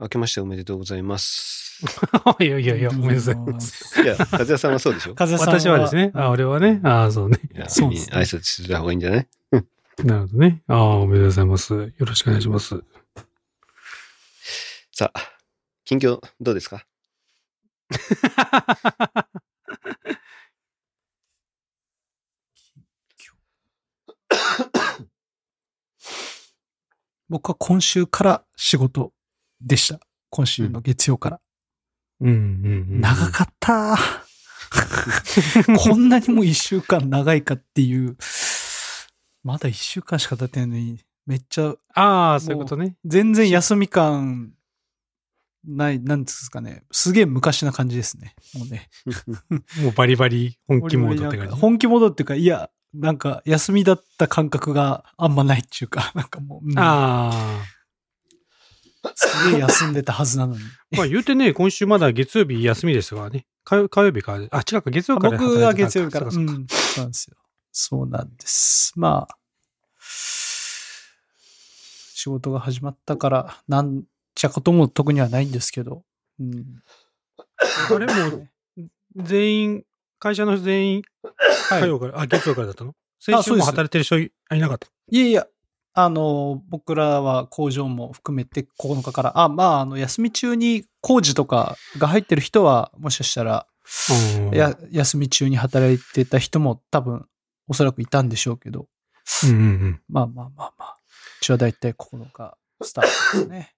明けましておめでとうございます。いやいやいや、おめでとうございます。いや、和也さんはそうでしょ？風さんは私はですね、あ、俺はね、ああ、そうね。そうですね挨拶する方がいいんじゃない？なるほどね。ああ、おめでとうございます。よろしくお願いします。さあ、近況どうですか？僕は今週から仕事でした。今週の月曜から。うんうんうん。長かった。こんなにも一週間長いかっていう。まだ一週間しか経ってないのに、めっちゃ、ああ、そういうことね。全然休み感ない、なんですかね。すげえ昔な感じですね。もうね。もうバリバリ本気モードって感じ？本気モードっていうか、いや、なんか休みだった感覚があんまないっていうか、なんかもう、うんあすげえ休んでたはずなのに。あ。まあ言うてね、今週まだ月曜日休みでしたからね。火曜火曜日から。あ、違うか、月曜から僕は月曜日から。そううかん、そうなんですよ。そうなんです。まあ、仕事が始まったから、なんちゃことも特にはないんですけど、うん。あれも、全員、会社の全員、はい火曜から、あ、月曜からだったの？先週も働いてる人いいなかった？いやいや、あの、僕らは工場も含めて9日から、あ、まあ、あの、休み中に工事とかが入ってる人は、もしかしたら、うんや、休み中に働いてた人も多分、おそらくいたんでしょうけど、うんうんうん。まあまあまあまあ、うちはだいたい9日スタートですね。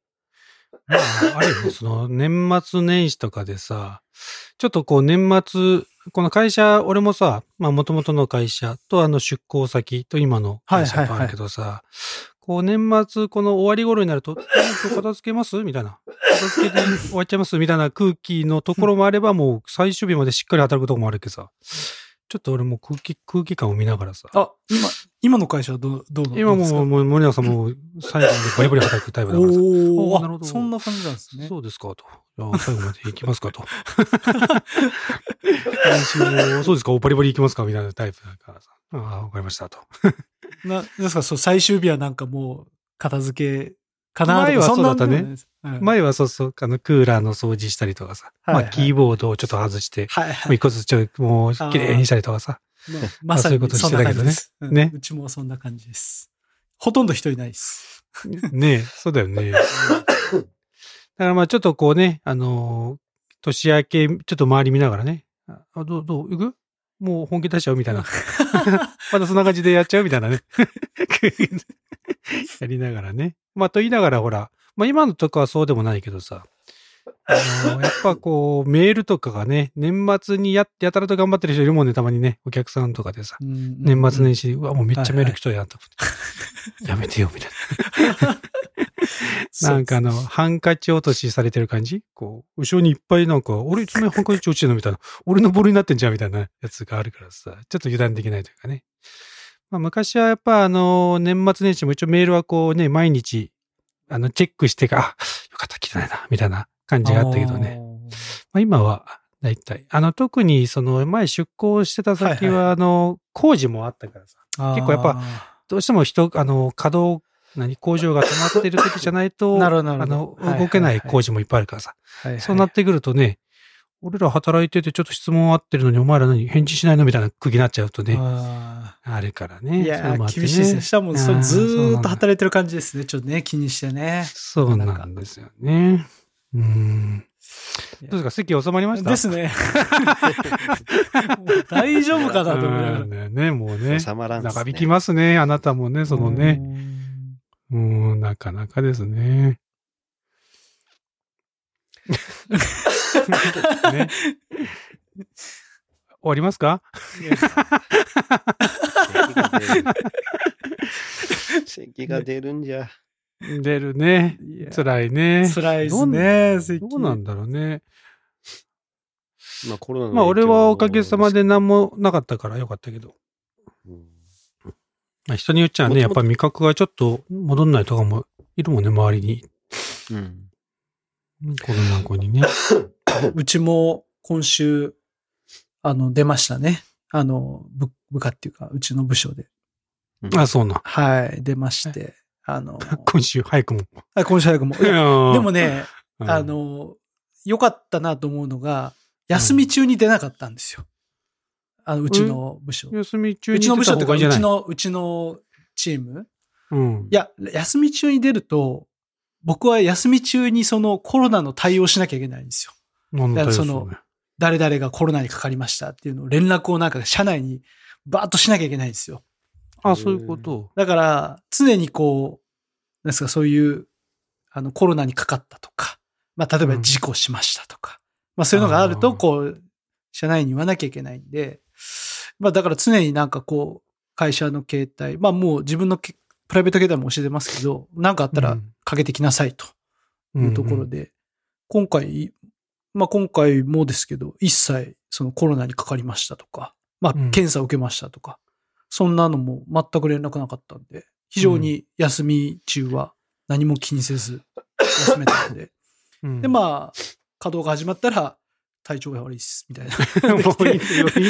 まあ、あれよね、その、年末年始とかでさ、ちょっとこう年末、この会社、俺もさ、まあ元々の会社とあの出向先と今の会社とあるけどさ、こう年末、この終わり頃になると、片付けます？みたいな。片付けて終わっちゃいます？みたいな空気のところもあれば、もう最終日までしっかり働くところもあるけどさ、ちょっと俺も空気、空気感を見ながらさ、あ、今、今の会社はどう、どう今もう、もう森永さんもう 最後までバリバリ働くタイプだからさ、おおーなるほどそんな感じなんですね。そうですかと。じゃあ最後まで行きますかと。そうですか、バリバリ行きますか？みたいなタイプだからさ。ああ、わかりましたと。な、ですか、そう、最終日はなんかもう、片付け、かな前はそうだったね前はそうそう、あの、クーラーの掃除したりとかさ。はいはいまあ、キーボードをちょっと外して、もうはいはい。一個ずつちょっともう、綺麗にしたりとかさ。まあまさにそういうことしてたけどねうんねうちもそんな感じです。ほとんど人いないです。ねえ、そうだよね。だからまあ、ちょっとこうね、あのー年明け、ちょっと周り見ながらね。あ、どう、どう、行く？もう本気出しちゃうみたいな。まだそんな感じでやっちゃうみたいなね。やりながらね。まあ、と言いながらほら、まあ今のとこはそうでもないけどさ、あのやっぱこう、メールとかがね、年末にややたらと頑張ってる人いるもんね、たまにね、お客さんとかでさ、年年末年始、うわ、もうめっちゃメール来とるやんと思って。やめてよ、みたいな。なんかあの、ハンカチ落としされてる感じこう、後ろにいっぱいなんか、俺いつもハンカチ落ちてるのみたいな。俺のボールになってんじゃんみたいなやつがあるからさ、ちょっと油断できないというかね。まあ昔はやっぱあの、年末年始も一応メールはこうね、毎日、あの、チェックしてか、あ、よかった、来てないな、みたいな感じがあったけどね。。まあ今は、だいたい。あの、特にその、前出向してた先はあの、工事もあったからさ。結構やっぱどうしても人、あの、稼働、何、工場が止まってる時じゃないと、あの、動けない工事もいっぱいあるからさ。そうなってくるとね、俺ら働いててちょっと質問あってるのにお前ら何返事しないのみたいな空気になっちゃうとね、ああるからーね。いやそういうのもあって厳しいですね。しかも、うなんだーっと働いてる感じですね。ちょっとね、気にしてね。そうなんですよね。うん。どうですか？席収まりました？ですね。大丈夫かなと思いながらうんねね、もうね。収まらんね長引きますね。あなたもね、そのね。うん、なかなかですね。ね終わりますか？咳が出るんじゃ。出るね。辛いね。辛いですね、咳どうなんだろうね。まあコロナのまあ俺はおかげさまでな、何もなかったからよかったけど。うんまあ人によっちゃね、やっぱ味覚がちょっと戻んないとかもいるもんね、周りに。うん。コロナ後にね。うちも今週、あの、出ましたね。あの、部部下っていうか、うちの部署で。あ、そうな。はい、出まして。あの、今週早くも。あ今週早くも。ででもね、うんあ、の、良かったなと思うのが、休み中に出なかったんですよ。あの、うちの部署。休み中うちの部署っていうか、うじゃない？ちの、うちのチーム。うん。いや、休み中に出ると、僕は休み中にそのコロナの対応しなきゃいけないんですよ。なんだよ、そのの、誰々がコロナにかかりましたっていうのを連絡をなんか社内にバーッとしなきゃいけないんですよ。あ、そういうこと？だから、常にこう、なんですか、そういう、あの、コロナにかかったとか、まあ、例えば事故しましたとか、まあ、そういうのがあると、こう、社内に言わなきゃいけないんで、まあ、だから常になんかこう、会社の携帯、まあ、もう自分のけプライベート携帯も教えてますけど、なんかあったらうんかけてきなさいとうんいうところで、今回、まあ、今回もですけど、一切そのコロナにかかりましたとか、まあうん、検査を受けましたとか、そんなのも全く連絡なかったんで、非常に休み中は何も気にせず休めたんで、うんで、まあ、稼働が始まったら、体調が悪いっす、みたいな。もういい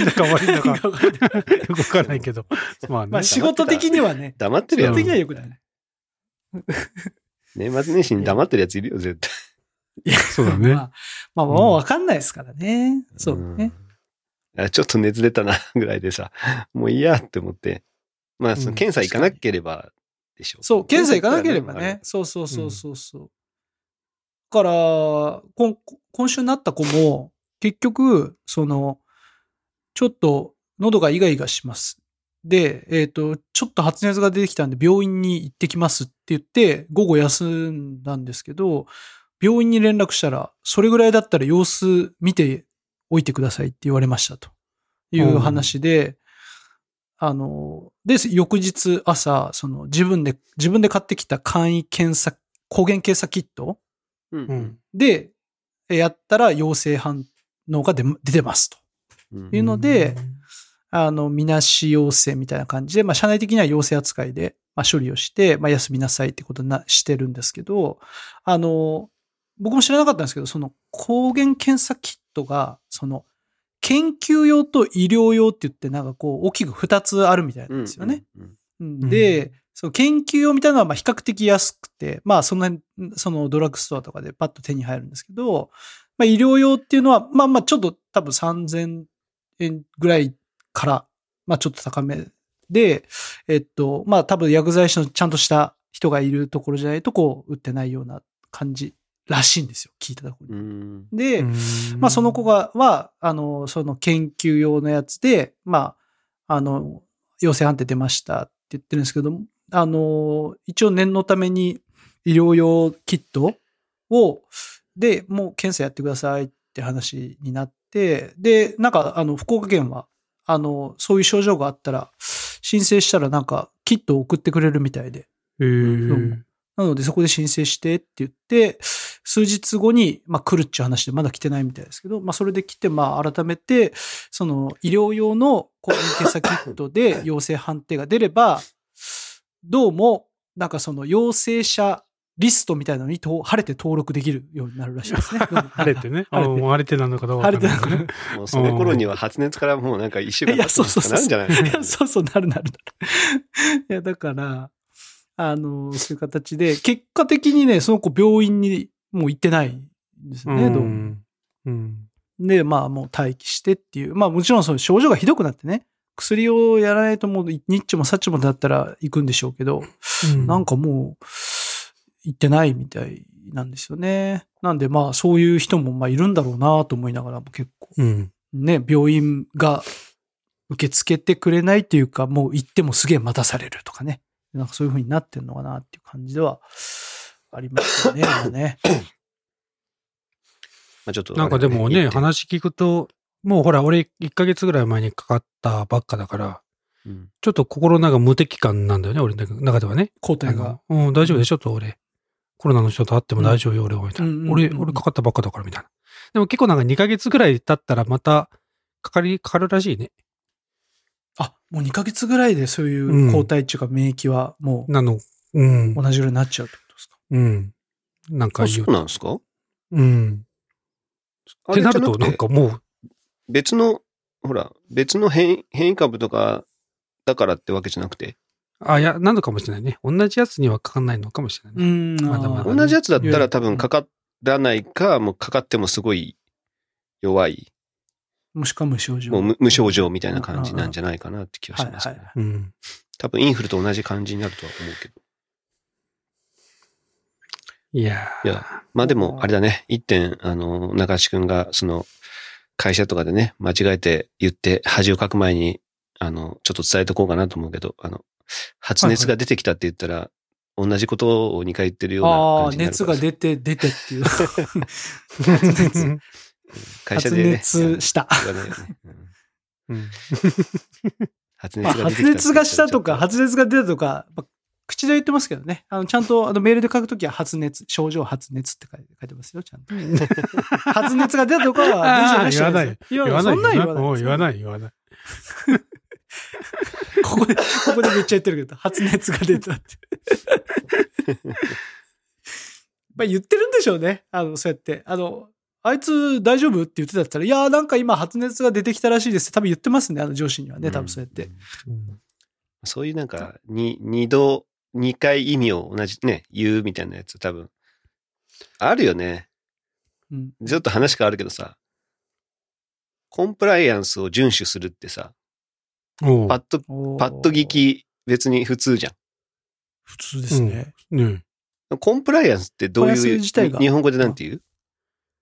か悪いんだか 動かないけど。まあね。まあ、仕事的にはね、黙ってるやつ仕事的。には良くないね。年末年始に黙ってるやついるよ、絶対。いやそうだねまあ、まあ、もうわかんないですからね。そうね。ちょっと熱出たな、ぐらいでさ、もういいやって思って。まあ、その検査行かなければでしょ。そう、検査行かなければあね。そうそうそうそうそう。だから、今今週になった子も、結局、その、ちょっと喉がイガイガします。で、えっ、と、ちょっと発熱が出てきたんで病院に行ってきますって言って、午後休んだんですけど、病院に連絡したら、それぐらいだったら様子見ておいてくださいって言われましたと。いう話で、あの、で、翌日朝、その自分で、自分で買ってきた簡易検査、抗原検査キットうん。うん。で、やったら陽性反応が出出てますと。うん。いうので、あの、みなし陽性みたいな感じで、まあ、社内的には陽性扱いで、まあ、処理をして、まあ、休みなさいってことにな、してるんですけど、あの、僕も知らなかったんですけど、その抗原検査キットが、その、研究用と医療用って言って、なんかこう、大きく二つあるみたいなんですよね。。うんうんうんで、その研究用みたいなのはまあ比較的安くて、まあそんな、そのドラッグストアとかでパッと手に入るんですけど、まあ医療用っていうのは、まあまあちょっと多分3000円ぐらいから、まあちょっと高めで、えっと、まあ多分薬剤師のちゃんとした人がいるところじゃないとこう売ってないような感じらしいんですよ。聞いたところに。うんで、まあその子が、は、あの、その研究用のやつで、まあ、あの、陽性判定出ましたって言ってるんですけど、あの、一応念のために医療用キットを、で、もう検査やってくださいって話になって、で、なんか、あの、福岡県は、あの、そういう症状があったら、申請したらなんか、キットを送ってくれるみたいで、なので、そこで申請してって言って、数日後に、まあ、来るっていう話でまだ来てないみたいですけど、まあ、それで来て、まあ、改めて、その、医療用の抗原検査キットで陽性判定が出れば、どうも、なんかその陽性者リストみたいなのにと晴れて登録できるようになるらしいですね。晴れてね。晴れてあもう晴れてなのかどうかわかんない晴れてなのもうその頃には発熱からもうなんか一週間いや、そうそうそう。なるんじゃないいや そうそう、なるなるなる。いや、だから、あの、そういう形で、結果的にね、その子病院にもう行ってないんですよね、どうも。ん。うん。で、まあもう待機してっていう。まあもちろんその症状がひどくなってね、薬をやらないともうニッチもサッチもだったら行くんでしょうけど、なんかもう行ってないみたいなんですよね。なんでまあそういう人もまあいるんだろうなと思いながらも結構うん。ね、病院が受け付けてくれないっていうか、もう行ってもすげえ待たされるとかね。なんかそういう風になってんのかなっていう感じではありますよね、今ね。まあちょっと。なんかでもね、話聞くと、もうほら、俺1ヶ月ぐらい前にかかったばっかだから、うんちょっと心の中無敵感なんだよね、俺の中ではね。あ抗体がの。うん、大丈夫でしょと、俺。コロナの人と会っても大丈夫よ、俺は、みたいな。うんうんうん俺、俺かかったばっかだから、みたいな。でも結構なんか2ヶ月ぐらい経ったらまた、かかり、かかるらしいね。あ、もう2ヶ月ぐらいでそういう抗体っていうか免疫はもなの、うんう。同じぐらいになっちゃうってことですか？うん。なんかそうなんですか？うん。あってなると、なんかもう、別の、ほら、別の変異変異株とかだからってわけじゃなくて、あ、いや、なのかもしれないね。同じやつにはかかんないのかもしれないね。うん。まだまだあー同じやつだったら多分かからないか、もうかかってもすごい弱い、もしくは無症状。もう無無症状みたいな感じなんじゃないかなって気がしますね。はいはいうん。多分インフルと同じ感じになるとは思うけど。いやーいや、まあでも、あれだね。一点、あの、中地くんが、その、会社とかでね、間違えて言って恥をかく前に、あの、ちょっと伝えとこうかなと思うけど、あの、発熱が出てきたって言ったら、同じことを2回言ってるようなああ、感じになるから熱が出て、出てっていう。発 会社でね。熱した。言わないよね。うんうん発まあ、熱が発熱がしたとか、発熱が出たとか、まあ口で言ってますけどね。あの、ちゃんと、あの、メールで書くときは発熱、症状発熱って書いて書いてますよ、ちゃんと。発熱が出たとかは、あー電車言わない。言言わない。そんなん言わない。言わない、言わない。ここで、ここでめっちゃ言ってるけど、発熱が出たって。まあ言ってるんでしょうね。あの、そうやって。あの、あいつ大丈夫って言ってたったら、いやーなんか今発熱が出てきたらしいですって多分言ってますね、あの上司にはね、多分そうやって。うんそういうなんか、に、二度、二回意味を同じね、言うみたいなやつ多分、あるよね。うん。ちょっと話変わるけどさ、コンプライアンスを遵守するってさ、パッと、パッと聞。き別に普通じゃ普通ですね。ねん。コンプライアンスってどういう、日本語でなんて言う？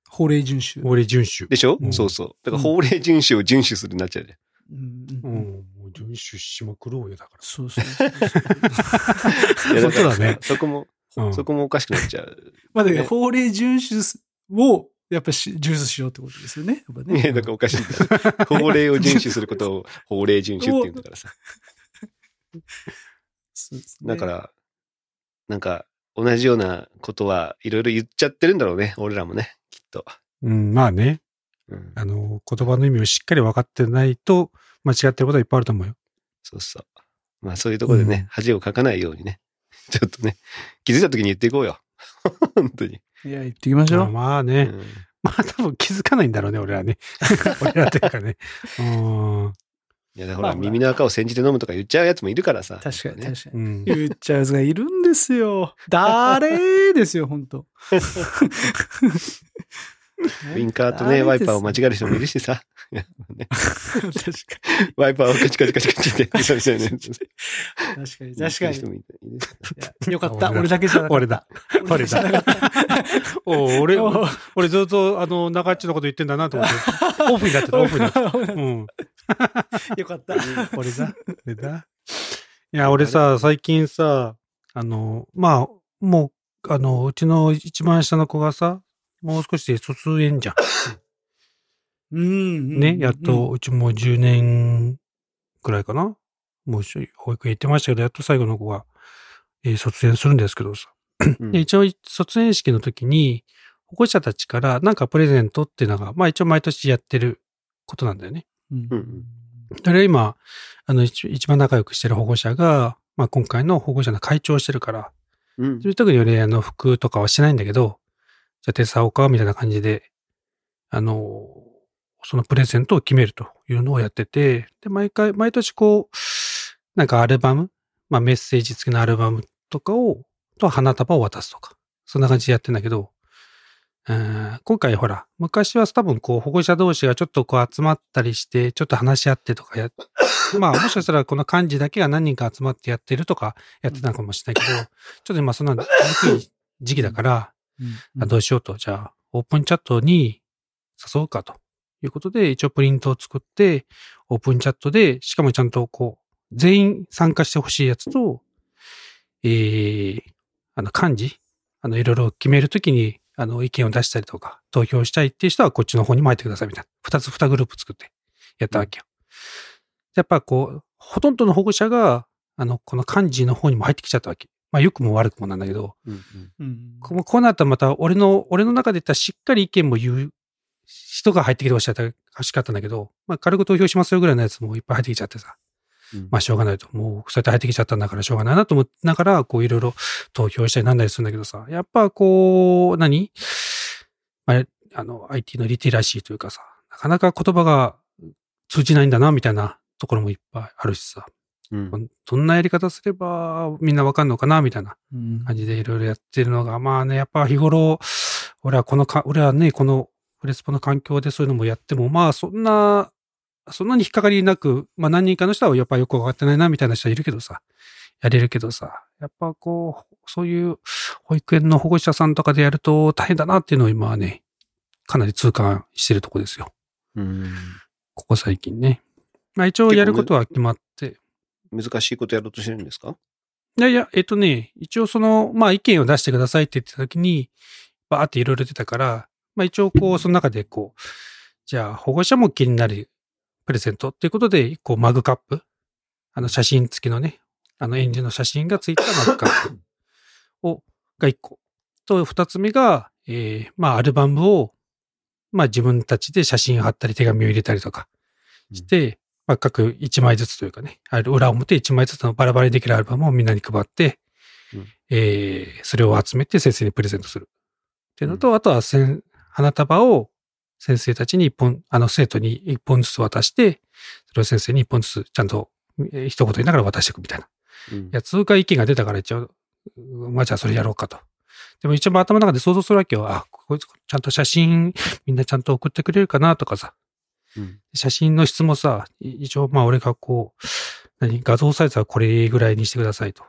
法令遵守。俺遵守。でしょ、うんそうそう。だから法令遵守を遵守するになっちゃうじゃん。うんううんん。もう遵守しまくろうよ、だかそうそうそうそう。いや本当だねそこも、ら。うんそこもおかしくなっちゃう。まあだけど、ね法令遵守を、やっぱし、ようってことですよね。やっぱいや、ね。だからおかしい。法令を遵守することを法令遵守って言うんだからさ。ねだから、なんか、同じようなことはいろいろ言っちゃってるんだろうね。俺らもね、きっと。うん、まあね。うん、あの、言葉の意味をしっかり分かってないと、間違ってることはいっぱいあると思うよ。そうそう。まあそういうところでね、うん恥をかかないようにね。ちょっとね、気づいた時に言っていこうよ。本当に。いや、言ってきましょう。まあね。うんまあ多分気づかないんだろうね、俺らね。俺らというかね。うん。いや、だからまあまあ耳の赤を煎じて飲むとか言っちゃうやつもいるからさ。確かに、ね。確かに。うん。言っちゃうやつがいるんですよ。誰ですよ、本当 ウィンカーとね、ワイパーを間違える人もいるしさ。確かワイパーをカチカチカチカチってやってたみたいなやつ。に。確かに、確かに。よかった。俺だけじゃなかった。俺だ。俺だ 俺、お俺ずっと、あの、中っちのこと言ってんだなと思って。オフになってた、オフになってた。うん。よかった。俺だ。俺だ。いや、俺さ、最近さ、あの、まあ、もう、あの、うちの一番下の子がさ、もう少しで卒園じゃん。うん。ね、やっと、うちもう10年くらいかな。もうし保育園行ってましたけど、やっと最後の子が、えー卒園するんですけどさ。一応、卒園式の時に、保護者たちからなんかプレゼントっていうのが、まあ一応毎年やってることなんだよね。うん。うんそれは今、あの、一一番仲良くしてる保護者が、まあ今回の保護者の会長をしてるから、うんそういう時に俺、あの、服とかはしないんだけど、じゃあ手伝おうか、みたいな感じで、あの、そのプレゼントを決めるというのをやってて、で、毎回、毎年こう、なんかアルバム、まあメッセージ付きのアルバムとかを、と花束を渡すとか、そんな感じでやってんだけど、うん今回ほら、昔は多分こう保護者同士がちょっとこう集まったりして、ちょっと話し合ってとかや、まあもしかしたらこの幹事だけが何人か集まってやってるとかやってたのかもしれないけど、ちょっと今そんなにくい時期だから、あどうしようと、じゃあオープンチャットに誘うかということで、一応プリントを作って、オープンチャットで、しかもちゃんとこう、全員参加してほしいやつと、えー、あの幹事、あのいろいろ決めるときに、あの意見を出したりとか、投票したいっていう人はこっちの方にも入ってくださいみたいな。二つ二グループ作ってやったわけよ。やっぱこう、ほとんどの保護者が、あの、この幹事の方にも入ってきちゃったわけ。まあ良くも悪くもなんだけど、うんうんうん。こうこうなったらまた俺の、俺の中で言ったらしっかり意見も言う人が入ってきてほしかった欲しかったんだけど、まあ軽く投票しますよぐらいのやつもいっぱい入ってきちゃってさ。うんまあしょうがないと。もうそうやって入ってきちゃったんだからしょうがないなと思ってながら、こういろいろ投票したりなんだりするんだけどさ。やっぱこう、何？まあ、あの、IT のリテラシーというかさ、なかなか言葉が通じないんだなみたいなところもいっぱいあるしさ。うんどんなやり方すればみんなわかんのかなみたいなうん感じでいろいろやってるのが、まあね、やっぱ日頃俺はこのか、俺はね、このフレスポの環境でそういうのもやっても、まあそんな、そんなに引っかかりなく、まあ何人かの人はやっぱよくわかってないなみたいな人はいるけどさ、やれるけどさ、やっぱこう、そういう保育園の保護者さんとかでやると大変だなっていうのを今はね、かなり痛感してるとこですよ。うん。ここ最近ね。まあ一応やることは決まって、難しいことやろうとしてるんですか？いやいや、えっとね、一応その、まあ意見を出してくださいって言ってた時に、バーっていろいろ出たから、まあ一応こう、その中でこう、じゃあ保護者も気になるプレゼントっていうことで、こうマグカップ、あの写真付きのね、あの園児の写真がついたマグカップ を、が一個。と、二つ目が、えー、まあアルバムを、まあ自分たちで写真を貼ったり手紙を入れたりとかして、まあ各一枚ずつというかね、裏表一枚ずつのバラバラにできるアルバムをみんなに配って、うんえー、それを集めて先生にプレゼントする。っていうのと、あとは花束を先生たちに一本、あの生徒に一本ずつ渡して、それを先生に一本ずつちゃんと、えー一言言いながら渡していくみたいな。うんやつが意見が出たから一応、うんまあじゃあそれやろうかと。でも一応頭の中で想像するわけよ。あ、こいつちゃんと写真みんなちゃんと送ってくれるかなとかさ。うん写真の質もさ、い一応まあ俺がこう、何、画像サイズはこれぐらいにしてくださいと。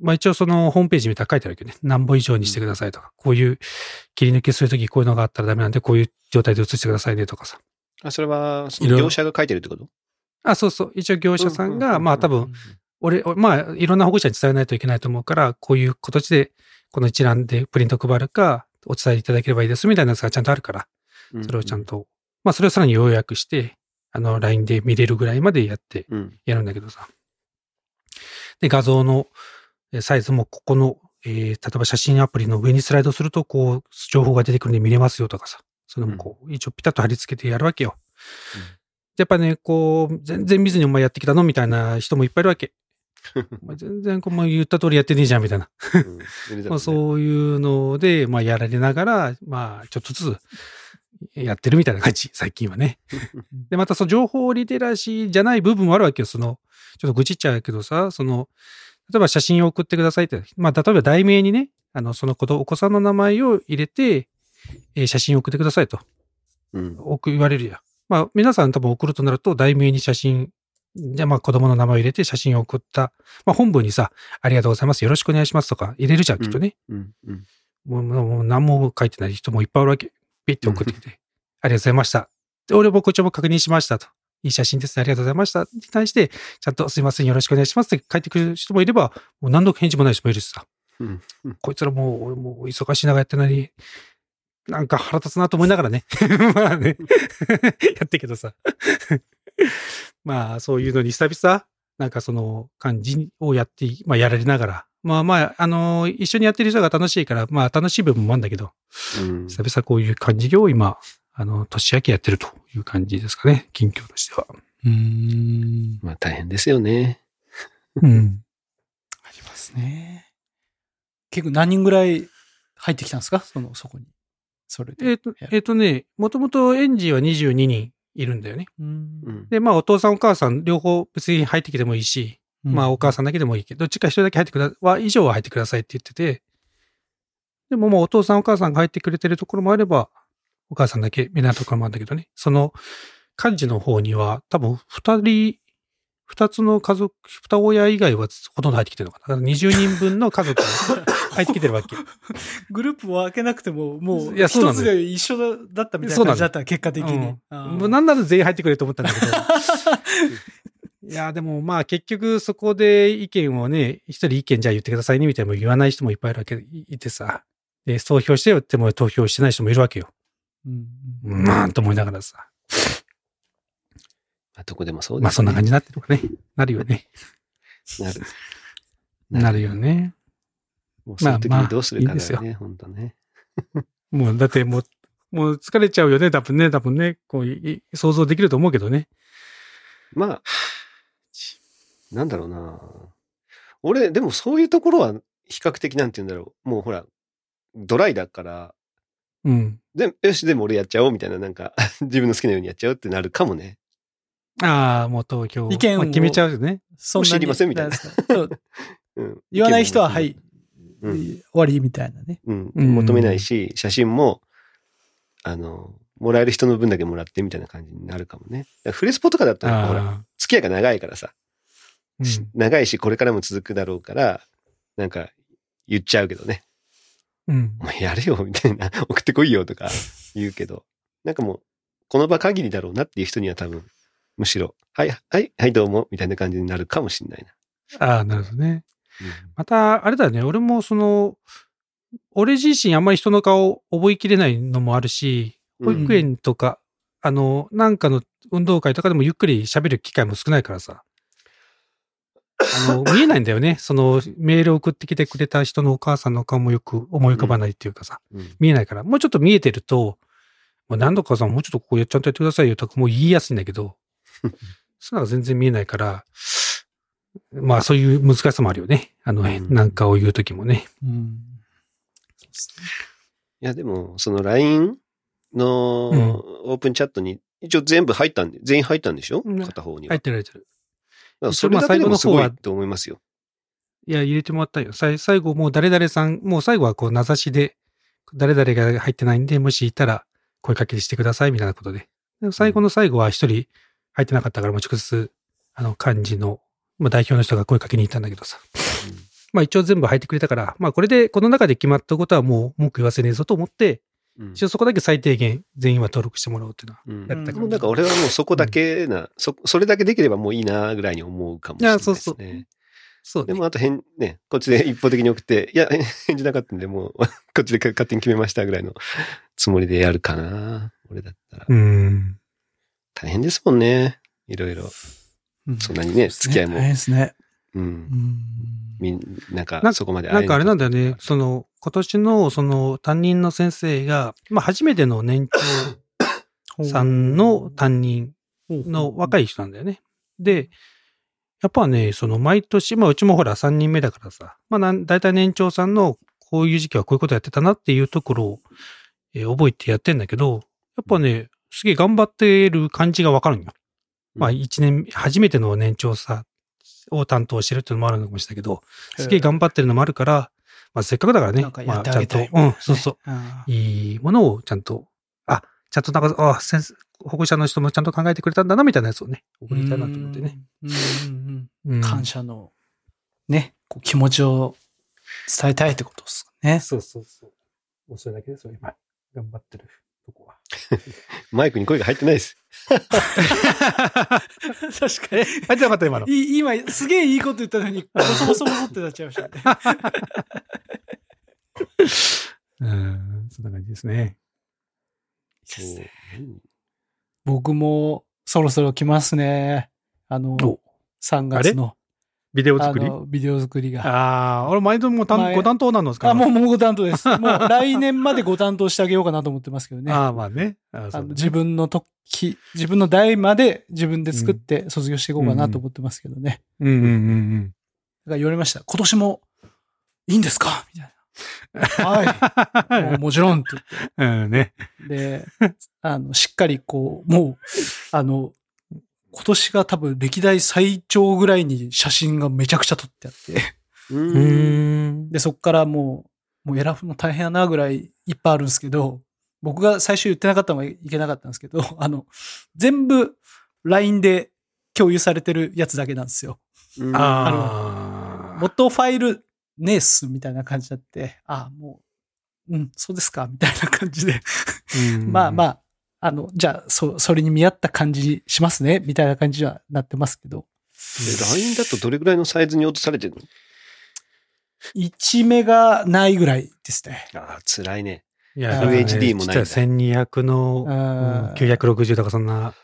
まあ一応そのホームページ見たら書いてあるけどね、何本以上にしてくださいとか、こういう切り抜きするときこういうのがあったらダメなんで、こういう状態で写してくださいねとかさ。あ、それは、業者が書いてるってこと？あ、そうそう。一応業者さんが、まあ多分、うん俺、俺まあ、いろんな保護者に伝えないといけないと思うから、こういう形で、この一覧でプリント配るか、お伝えいただければいいですみたいなやつがちゃんとあるから、うんそれをちゃんと、まあ、それをさらに要約して、あの、LINE で見れるぐらいまでやって、うん。やるんだけどさ。で、画像のえーサイズもここの、えー例えば写真アプリの上にスライドすると、こう、情報が出てくるんで見れますよとかさ。それもこう、一応ピタッと貼り付けてやるわけよ。やっぱね、こう、全然見ずにお前やってきたのみたいな人もいっぱいいるわけ。お前全然こう、言った通りやってねえじゃん、みたいな。うん まあ、そういうので、まあ、やられながら、まあ、ちょっとずつやってるみたいな感じ、最近はね。で、またその情報リテラシーじゃない部分もあるわけよ。その、ちょっと愚痴っちゃうけどさ、その、例えば写真を送ってくださいって、まあ、例えば題名にね、あの、その子とお子さんの名前を入れて、えー写真を送ってくださいと、うん。送言われるや。まあ、皆さん多分送るとなると、題名に写真、じゃあまあ子供の名前を入れて写真を送った。まあ本文にさ、ありがとうございます。よろしくお願いしますとか入れるじゃん、きっとね。うん。うん。もうもうもう何も書いてない人もいっぱいあるわけ。ピッて送ってきて、ありがとうございました。で、俺もこっちも確認しましたと。いい写真ですね。ありがとうございました。に対して、ちゃんとすいません。よろしくお願いしますって書いてくる人もいれば、もう何の返事もない人もいるしさ。うん。こいつらもう、俺もう忙しい中やってないに、なんか腹立つなと思いながらね。まあね。やってるけどさ。まあ、そういうのに久々、なんかその感じをやって、まあやられながら。まあまあ、あの一緒にやってる人が楽しいから、まあ楽しい部分もあるんだけど、うん久々こういう感じを今、あの、年明けやってるという感じですかね。近況としては。うーん。まあ大変ですよね。うん。ありますね。結構何人ぐらい入ってきたんですか？その、そこに。それで。えっ、と、えっ、とね、もともと園児は22人いるんだよね。うんうん。で、まあお父さんお母さん両方別に入ってきてもいいし、まあお母さんだけでもいいけど、どっちか一人だけ入ってくだ、は以上は入ってくださいって言ってて、でももうお父さんお母さんが入ってくれてるところもあれば、お母さんだけみたいなところもあるんだけどね。その、幹事の方には多分二人、二つの家族、二親以外はほとんど入ってきてるのかな。だから20人分の家族が 入ってきてるわけ。グループを開けなくても、もう、いや一つで一緒だったみたいな感じだった、結果的に。もうなんなら全員入ってくれると思ったんだけど。いや、でもまあ結局そこで意見をね、一人意見じゃあ言ってくださいねみたいな言わない人もいっぱいいるわけいてさ。で、投票してよっても投票してない人もいるわけよ。うんまあ、と思いながらさ。まあどこでもそうです、ね。まあそんな感じになってるのかね。なるよね。なる。なるよ。ね。もうそういう時まあまあにどうするかだいいよね、本当ね。もうだってもう、もう疲れちゃうよね。多分ね、多分ね。こうい、想像できると思うけどね。まあ、なんだろうな。俺、でもそういうところは比較的なんて言うんだろう。もうほら、ドライだから、うん。でよし、でも俺やっちゃおうみたいな、なんか、自分の好きなようにやっちゃうってなるかもね。ああ、もう投票。意見をまあ決めちゃうよね。そんなに知りませんみたいなそう うん、言わない人は、はい、うん終わりみたいなね。うん。うん求めないし、写真も、あの、もらえる人の分だけもらってみたいな感じになるかもね。フレスポとかだと、ほら、あ付き合いが長いからさ、ーし長いしこれからも続くだろうから、なんか言っちゃうけどね。うん。うん。お前やれよ、みたいな、送ってこいよとか言うけど、なんかもう、この場限りだろうなっていう人には多分、むしろ、はい、はい、はい、どうも、みたいな感じになるかもしれないああ、なるほどね。な。また、あれだよね。俺もその、俺自身あんまり人の顔覚えきれないのもあるし、保育園とか、あの、なんかの運動会とかでもゆっくり喋る機会も少ないからさ。あの、見えないんだよね。その、メールを送ってきてくれた人のお母さんの顔もよく思い浮かばないっていうかさ、うん見えないから。もうちょっと見えてると、もう何度かさんもうちょっとここちゃんとやってくださいよとかもう言いやすいんだけど、そういうのが全然見えないから、まあそういう難しさもあるよね。あの、うんなんかを言うときもね。うん。いや、でも、その LINE のうんオープンチャットに、一応全部入ったんで、全員入ったんでしょ？うん片方には。入ってる入ってる。それだけでもすごいと思いますよ。いや、入れてもらったよ。最後もう誰々さん、もう最後はこう名指しで、誰々が入ってないんで、もしいたら声かけしてくださいみたいなことで。で最後の最後は一人入ってなかったから、もう直接、あの、幹事の、まあ代表の人が声かけに行ったんだけどさ。まあ一応全部入ってくれたから、まあこれでこの中で決まったことはもう文句言わせねえぞと思って、うん一応そこだけ最低限全員は登録してもらおうっていうのは。うんやったでもなんか俺はもうそこだけな、そ、それだけできればもういいなぐらいに思うかもしれないですね。いやそうそうそうね。でもあと返、ね、こっちで一方的に送って、いや、返事なかったんで、もう、こっちで勝手に決めましたぐらいのつもりでやるかな。俺だったら。うん。大変ですもんね。いろいろ。うんそんなにね付き合いもですね。う。うんん。みん、なんかな、そこまでなんかあれなんだよね。その、今年のその担任の先生が、まあ初めての年長さんの担任の若い。い人なんだよね。で、やっぱね、その毎年、まあうちもほら3人目だからさ、まあなん大体年長さんのこういう時期はこういうことやってたなっていうところを、えー覚えてやってんだけど、やっぱね、すげえ頑張ってる感じがわかるんよ。まあ一年、初めての年長さを担当してるっていうのもあるのかもしれないけど、すげえ頑張ってるのもあるから、まあせっかくだからねなんか、まあちゃんと、うん、そうそう。うん。いいものをちゃんと、あ、ちゃんとなんか、あ、先生、保護者の人もちゃんと考えてくれたんだな、みたいなやつをね、送りたいなと思ってね。感謝の、ね、こう気持ちを伝えたいってことですかね。そうそうそう。もうそれだけですよ、今。頑張ってるとこは。マイクに声が入ってないです。確かに。あ、じゃなかった、今の。い今、すげえいいこと言ったのに、ボソボソボソってなっちゃいましたね。うん、そんな感じですね。僕もそろそろ来ますね。あの、お3月の、ビデオあ作り？の、ビデオ作りが。ああ、俺毎度もご担当なのですか？あ、もう、もうご担当です。もう来年までご担当してあげようかなと思ってますけどね。ああ、まあね。ああの自分の時、自分の代まで自分で作って卒業していこうかなと思ってますけどね。うんうんうんだから言われました。今年もいいんですか？みたいな。はい。もうもちろんってうん。うんね。言って。で、あの、しっかりこう、もう、あの、今年が多分歴代最長ぐらいに写真がめちゃくちゃ撮ってあって。で、そっからもう、もう選ぶの大変やなぐらいいっぱいあるんですけど、僕が最初言ってなかったのがいけなかったんですけど、あの、全部 LINE で共有されてるやつだけなんですよ。うんああ。元ファイルねえっすみたいな感じだって、あもう、うん、そうですかみたいな感じで、まあまあ。あ、あの、じゃあ、そ、それに見合った感じしますねみたいな感じにはなってますけど、で LINE だとどれぐらいのサイズに落とされてるの？1メガないぐらいですね。ああ、辛いね。いや、フル HD もないんだ実は1200の、ううんん、960とかそんな。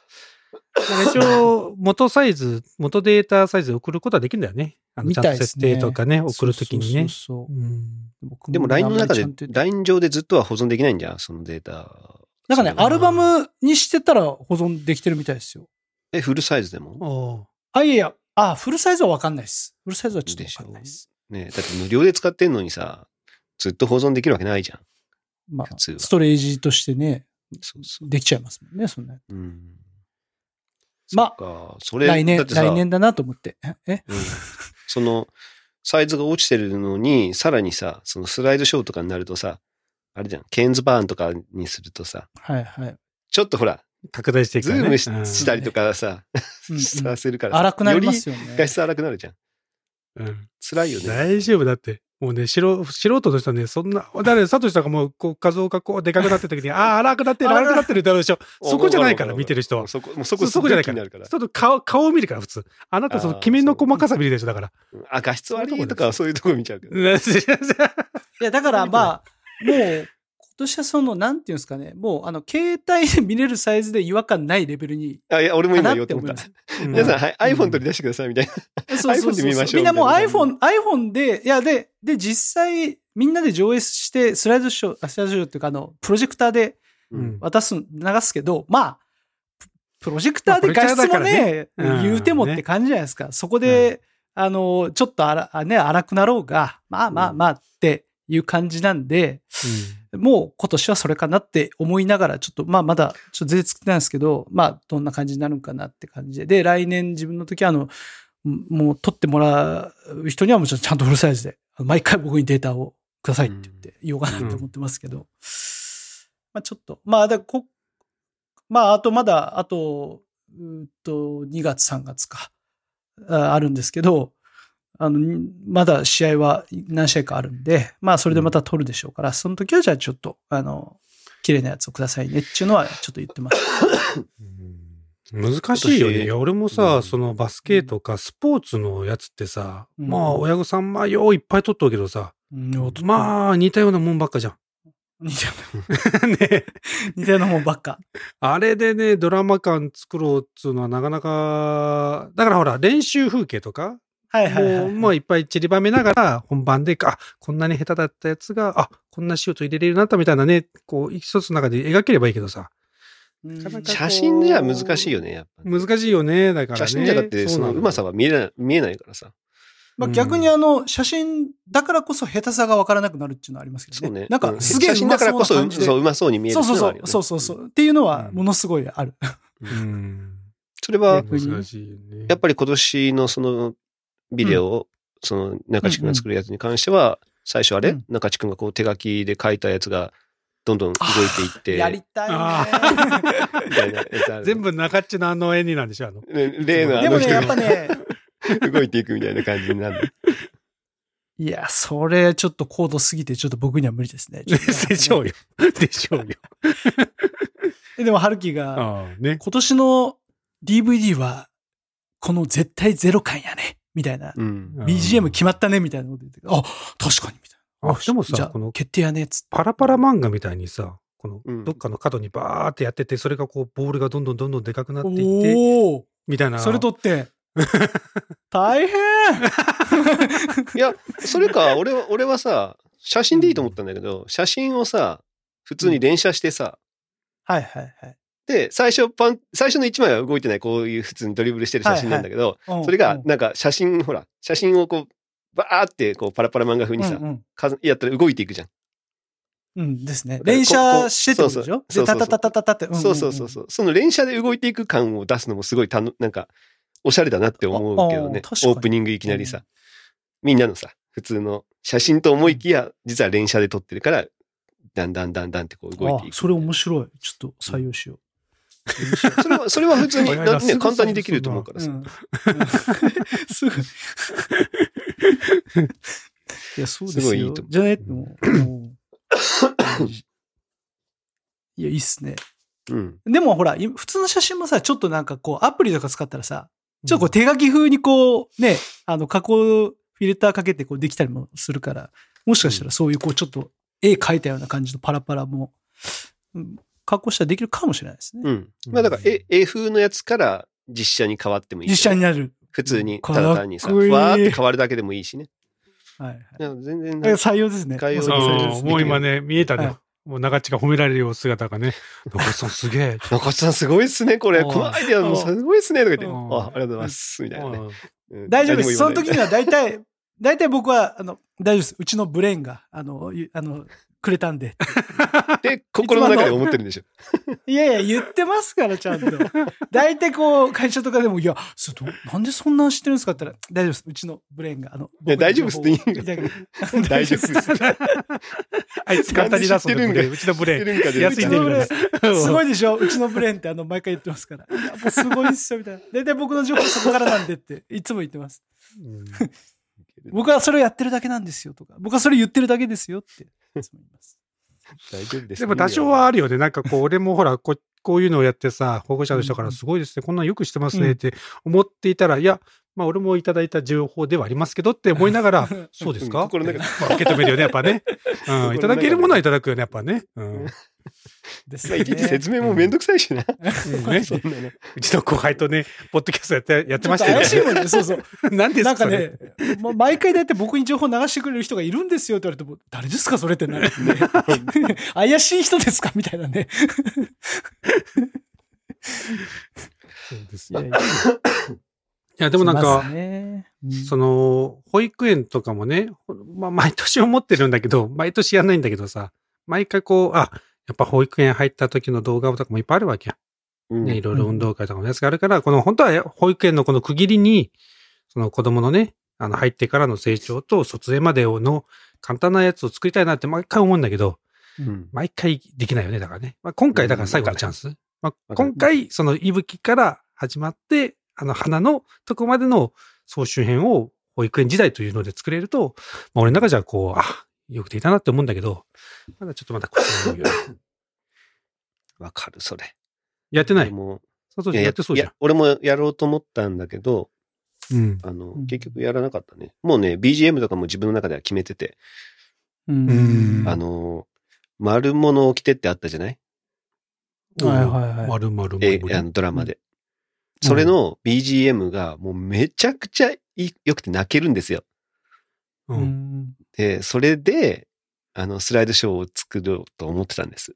一応、元サイズ、元データサイズ送ることはできるんだよね。あのみちゃんと設定とかね、送るときにね。そうそうそううん僕でも LINE の中で LINE 上でずっとは保存できないんじゃん、そのデータ。なんかね、アルバムにしてたら保存できてるみたいですよ。え、フルサイズでも？おあ、いやいや、あ、フルサイズはわかんないです。フルサイズはちょっとわかんないです。ねだって無料で使ってんのにさ、ずっと保存できるわけないじゃん。まあ普通、はストレージとしてね、そうそう。できちゃいますもんね、そんな。うん。まあそれ、来年来年だなと思って。ええ？うんその、サイズが落ちてるのに、さらにさ、そのスライドショーとかになるとさ、あれじゃん、ケンズバーンとかにするとさ、はいはい。ちょっとほら、拡大していくからね。ズームしうんしたりとかさ、させるからさ荒くなりますよね。より画質荒くなるじゃん。うん辛いよね。大丈夫だって。もうね、素人素人としてはね、そんな、だね、サトシさんがもう、こう、画像がこう、でかくなってる時に、ああ、荒くなってる、荒くなってるってあるでしょ。そこじゃないから、見てる人は。そこ、もうそこそそこじゃないから。ち。ょっと顔、顔を見るから、普通。あなた、その、あー決めの細かさ見るでしょ、だから。あ、画質悪いとかそういうとこ見ちゃうけど。いや、だからまあ、もう、今年はその、なんていうんですかね、もう、あの、携帯で見れるサイズで違和感ないレベルに、あ、いや、俺もか今なって思い言おうと思った。ま。す。皆さん、はい、うん。iPhone 取り出してくださいみたいな。そうそうそう iPhone で見ましょうみんなもう iPhone、iPhone で、いや、で、で、実際、みんなで上映して、スライドショー、あスライドショーっていうか、あの、プロジェクターでうん。渡す、流すけど、まあ、ププロジェクターで画質もね、からね。うん。言うてもって感じじゃないですか。そこで、あの、ちょっとあら、あね、荒くなろうが、まあまあまあっていう感じなんで、もう今年はそれかなって思いながら、ちょっと、まあまだ、ちょっと全然作ってないんですけど、まあどんな感じになるんかなって感じで。で、来年自分の時は、あの、もう撮ってもらう人にはもちろんちゃんとフルサイズで、毎回僕にデータをくださいって言って言おうかなって思ってますけど。まあちょっと、まあだこ、まああとまだ、あと、うーっと、2月3月か、ああるんですけど、あの、にまだ試合は何試合かあるんで、まあそれでまた撮るでしょうから、その時はじゃあちょっと、あの、綺麗なやつをくださいねっていうのはちょっと言ってます。難しいよね。いや、俺もうさ、ん。そのバスケとかスポーツのやつってさ、うん。まあ、親御さん、まあ、よういっぱい取っとるけどさ、まあ、似たようなもんばっかじゃん。似たよねうな、似たようなもんばっか。あれでね、ドラマ感作ろうっつうのはなかなか、だからほら、練習風景とか、はいはいはい、もう、もういっぱい散りばめながら、本番で、あ、こんなに下手だったやつが、あ、こんなシュート入れれるようになったみたいなね、こう、一つの中で描ければいいけどさ、うんなかなか写真じゃ難しいよね、やっぱ。難しいよね、だからね。写真じゃだって、そのうまさは。は見えない、見えないからさ。まあ、逆にあの、写真だからこそ下手さがわからなくなるっていうのはありますけどね。そうね。なんかうすげえ写真だからこそ、うまそうな感じでそう、うまそうに見えるそうそうそう、っていのはあるよねそうそうそう。っていうのはものすごいある。うん。それは。やっぱり今年のそのビデオを、その中地君が作るやつに関しては、最初あれ、うん中地君がこう手書きで書いたやつが、どんどん動いていって、やりたいあね。みたいなやつある全部中っちのあの絵になんでしょあの。ね例のあでもね、の人やっぱがね、動いていくみたいな感じになる。いや、それちょっと高度すぎてちょっと僕には無理ですね。でしょうよ。でしょうよ。でも、春樹が、ね。今年の DVD は、この絶対ゼロ感やね。みたいな。うん。BGM 決まったね。みたいなこと言って、あ、確かに。みたいな。あでもさじゃあこの決定やね。つって。パラパラ漫画みたいにさ、このうんどっかの角にバーってやってて、それがこう、ボールがどんどんどんどんでかくなっていって、みたいな。それとって、大変いや、それか、俺は、俺はさ、写真でいいと思ったんだけど、写真をさ、普通に連写してさ、はいはいはいで、最初パン、最初の1枚は動いてない、こういう普通にドリブルしてる写真なんだけど、うん。それがうん、なんか写真、ほら、写真をこう、バーって、こう、パラパラ漫画風にさ、うん数やったら動いていくじゃん。うん、うんですね。連射してってことでしょ？で、そうそうそうタタタタって。んんんそうそうそうそう。その連写で動いていく感を出すのもすごいたの、なんか、おしゃれだなって思うけどねオープニングいきなりさ。みんなのさ、普通の写真と思いきや、実は連写で撮ってるから、だんだんだんだんってこう動いていく。あそれ面白い。ちょっと採用しよ それは、それは普通に ね、簡単にできると思うかう。らさ。うん。すぐ。いや、そうですよ。すごいいいと思うじゃないもうもういや、いいっすね。うん。でもほら、今普通の写真もさ、ちょっとなんかこう、アプリとか使ったらさ、ちょっとこう手書き風にこう、ね、あの、加工、フィルターかけてこうできたりもするから、もしかしたらそういうこう、ちょっと絵描いたような感じのパラパラも、うん加工したらできるかもしれないですね。うん。まあだから、絵、絵風のやつから実写に変わってもいいし。実写になる。普通に、ただ単にさ、ふわーって変わるだけでもいいしね。はい全然採用ですね。採用もう今ね、見えたね。はいもう長っちが褒められるよう姿がね。中田さんすげえ。中地さんすごいっすね、これ。うんこのアイディアもすごいっすね、とか言って。うんあ、ありがとうございます、みたいな大丈夫です。その時には。は大体、大体僕は、あの、大丈夫です。うちのブレーンが、あの、ゆあの、くれたんで。って心の中で思ってるんでしょ。いやいや、言ってますから、ちゃんと。大体こう、会社とかでも、いや、そどなんでそんな知ってるんですかって言ったら、大丈夫です。うちのブレーンが、あの、いや大丈夫ですって言う言う。大丈夫です。あいつ簡単に出すんで知ってるんかうちのブレーン。安いんでうちのブレるーンすごいでしょうちのブレーンってあの、毎回言ってますから。いや、もうすごいっすよ、みたいな。大体僕の情報そこからなんでって、いつも言ってます。僕はそれをやってるだけなんですよ、とか。僕はそれ言ってるだけですよって、いつも言います。大丈夫です。でも多少はあるよね。なんかこう、俺もほら、ここういうのをやってさ、保護者の人からすごいですね、こんなんよくしてますねって思っていたら、いや、まあ俺もいただいた情報ではありますけどって思いながら、そうですか？うん受け止めるよね、やっぱね。うん、いただけるものはいただくよね、やっぱね。うん。ですまあいちいち説明もめんどくさいしな。うんねそんなの。うちの後輩とね、ポッドキャストやって、やってましたよ怪しいもんね、そうそう。ね。何ですなんかかね。毎回だって僕に情報流してくれる人がいるんですよって言われても、誰ですかそれってなる、ね。怪しい人ですかみたいなね。そうですいやいいや、でもなんしかねうんその、保育園とかもね、まあ、毎年思ってるんだけど、毎年やんないんだけどさ、毎回こう、あ、やっぱ保育園入った時の動画とかもいっぱいあるわけや。うんね、いろいろ運動会とかのやつがあるから、この本当は保育園のこの区切りに、その子供のね、あの入ってからの成長と卒園までの簡単なやつを作りたいなって毎回思うんだけど、うん毎回できないよね、だからね。まあ、今回だから最後のチャンス。まあ、今回、その息吹から始まって、あの花のとこまでの総集編を保育園時代というので作れると、まあ、俺の中じゃこう、あ、よくできたなって思うんだけど、まだちょっとまだ腰が重いよね わかる、それ。やってない？も佐藤ちゃんういややってそうじゃんいや。俺もやろうと思ったんだけど、うん。あのうん、結局やらなかったね。もうね、BGM とかも自分の中では決めてて、うんうんあの、丸物を着てってあったじゃない？はいはいはい。丸々丸え、々あの、ドラマで。それの BGM がもうめちゃくちゃ良くて泣けるんですよ。う。うんんで、それで、あの、スライドショーを作ろうと思ってたんです。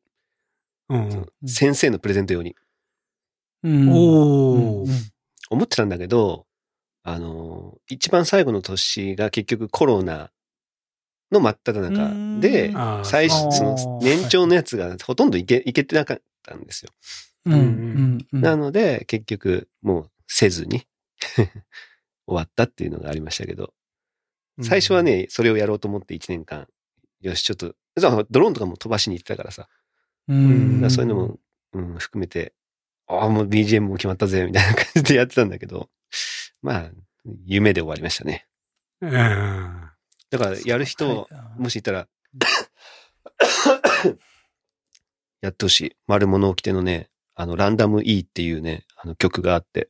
うん。先生のプレゼント用に。うんおー。思ってたんだけど、あの、一番最後の年が結局コロナの真っ只中で最初、その年長のやつがほとんどいけ、いけてなかったんですよ。うんうんうんなので、結局、もうせずに 終わったっていうのがありましたけど、最初はね、それをやろうと思って1年間、よし、ちょっと、ドローンとかも飛ばしに行ってたからさ、うんそういうのも、うん、含めて、ああ、もう BGM も決まったぜ、みたいな感じでやってたんだけど、まあ、夢で終わりましたね。うん。だから、やる人、もしいたら、やってほしい。丸物を着てのね、あの、ランダム E っていうね、あの曲があって、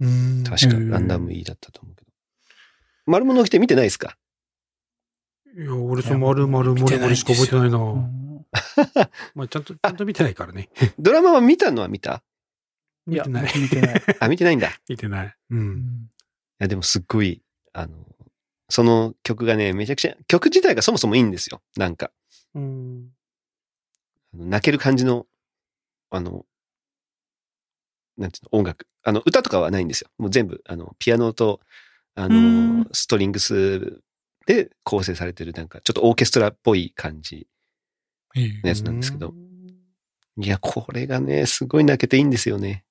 うん。確かランダム E だったと思うけど。丸物を着て見てないですか？いや、俺その丸々丸々しか覚えてないな。う んまあ、ちゃんと、ちゃんと見てないからね。ドラマは見たのは見た？見てない。僕見てない。あ、見てないんだ。い見てない。うん。や、でもすっごい、あの、その曲がね、めちゃくちゃ、曲自体がそもそもいいんですよ。なんか、うん。泣ける感じの、あの、なんていうの、音楽。あの、歌とかはないんですよ。もう全部、あの、ピアノと、あうんの、ストリングスで構成されてる、なんか、ちょっとオーケストラっぽい感じのやつなんですけど。いや、これがね、すごい泣けていいんですよね。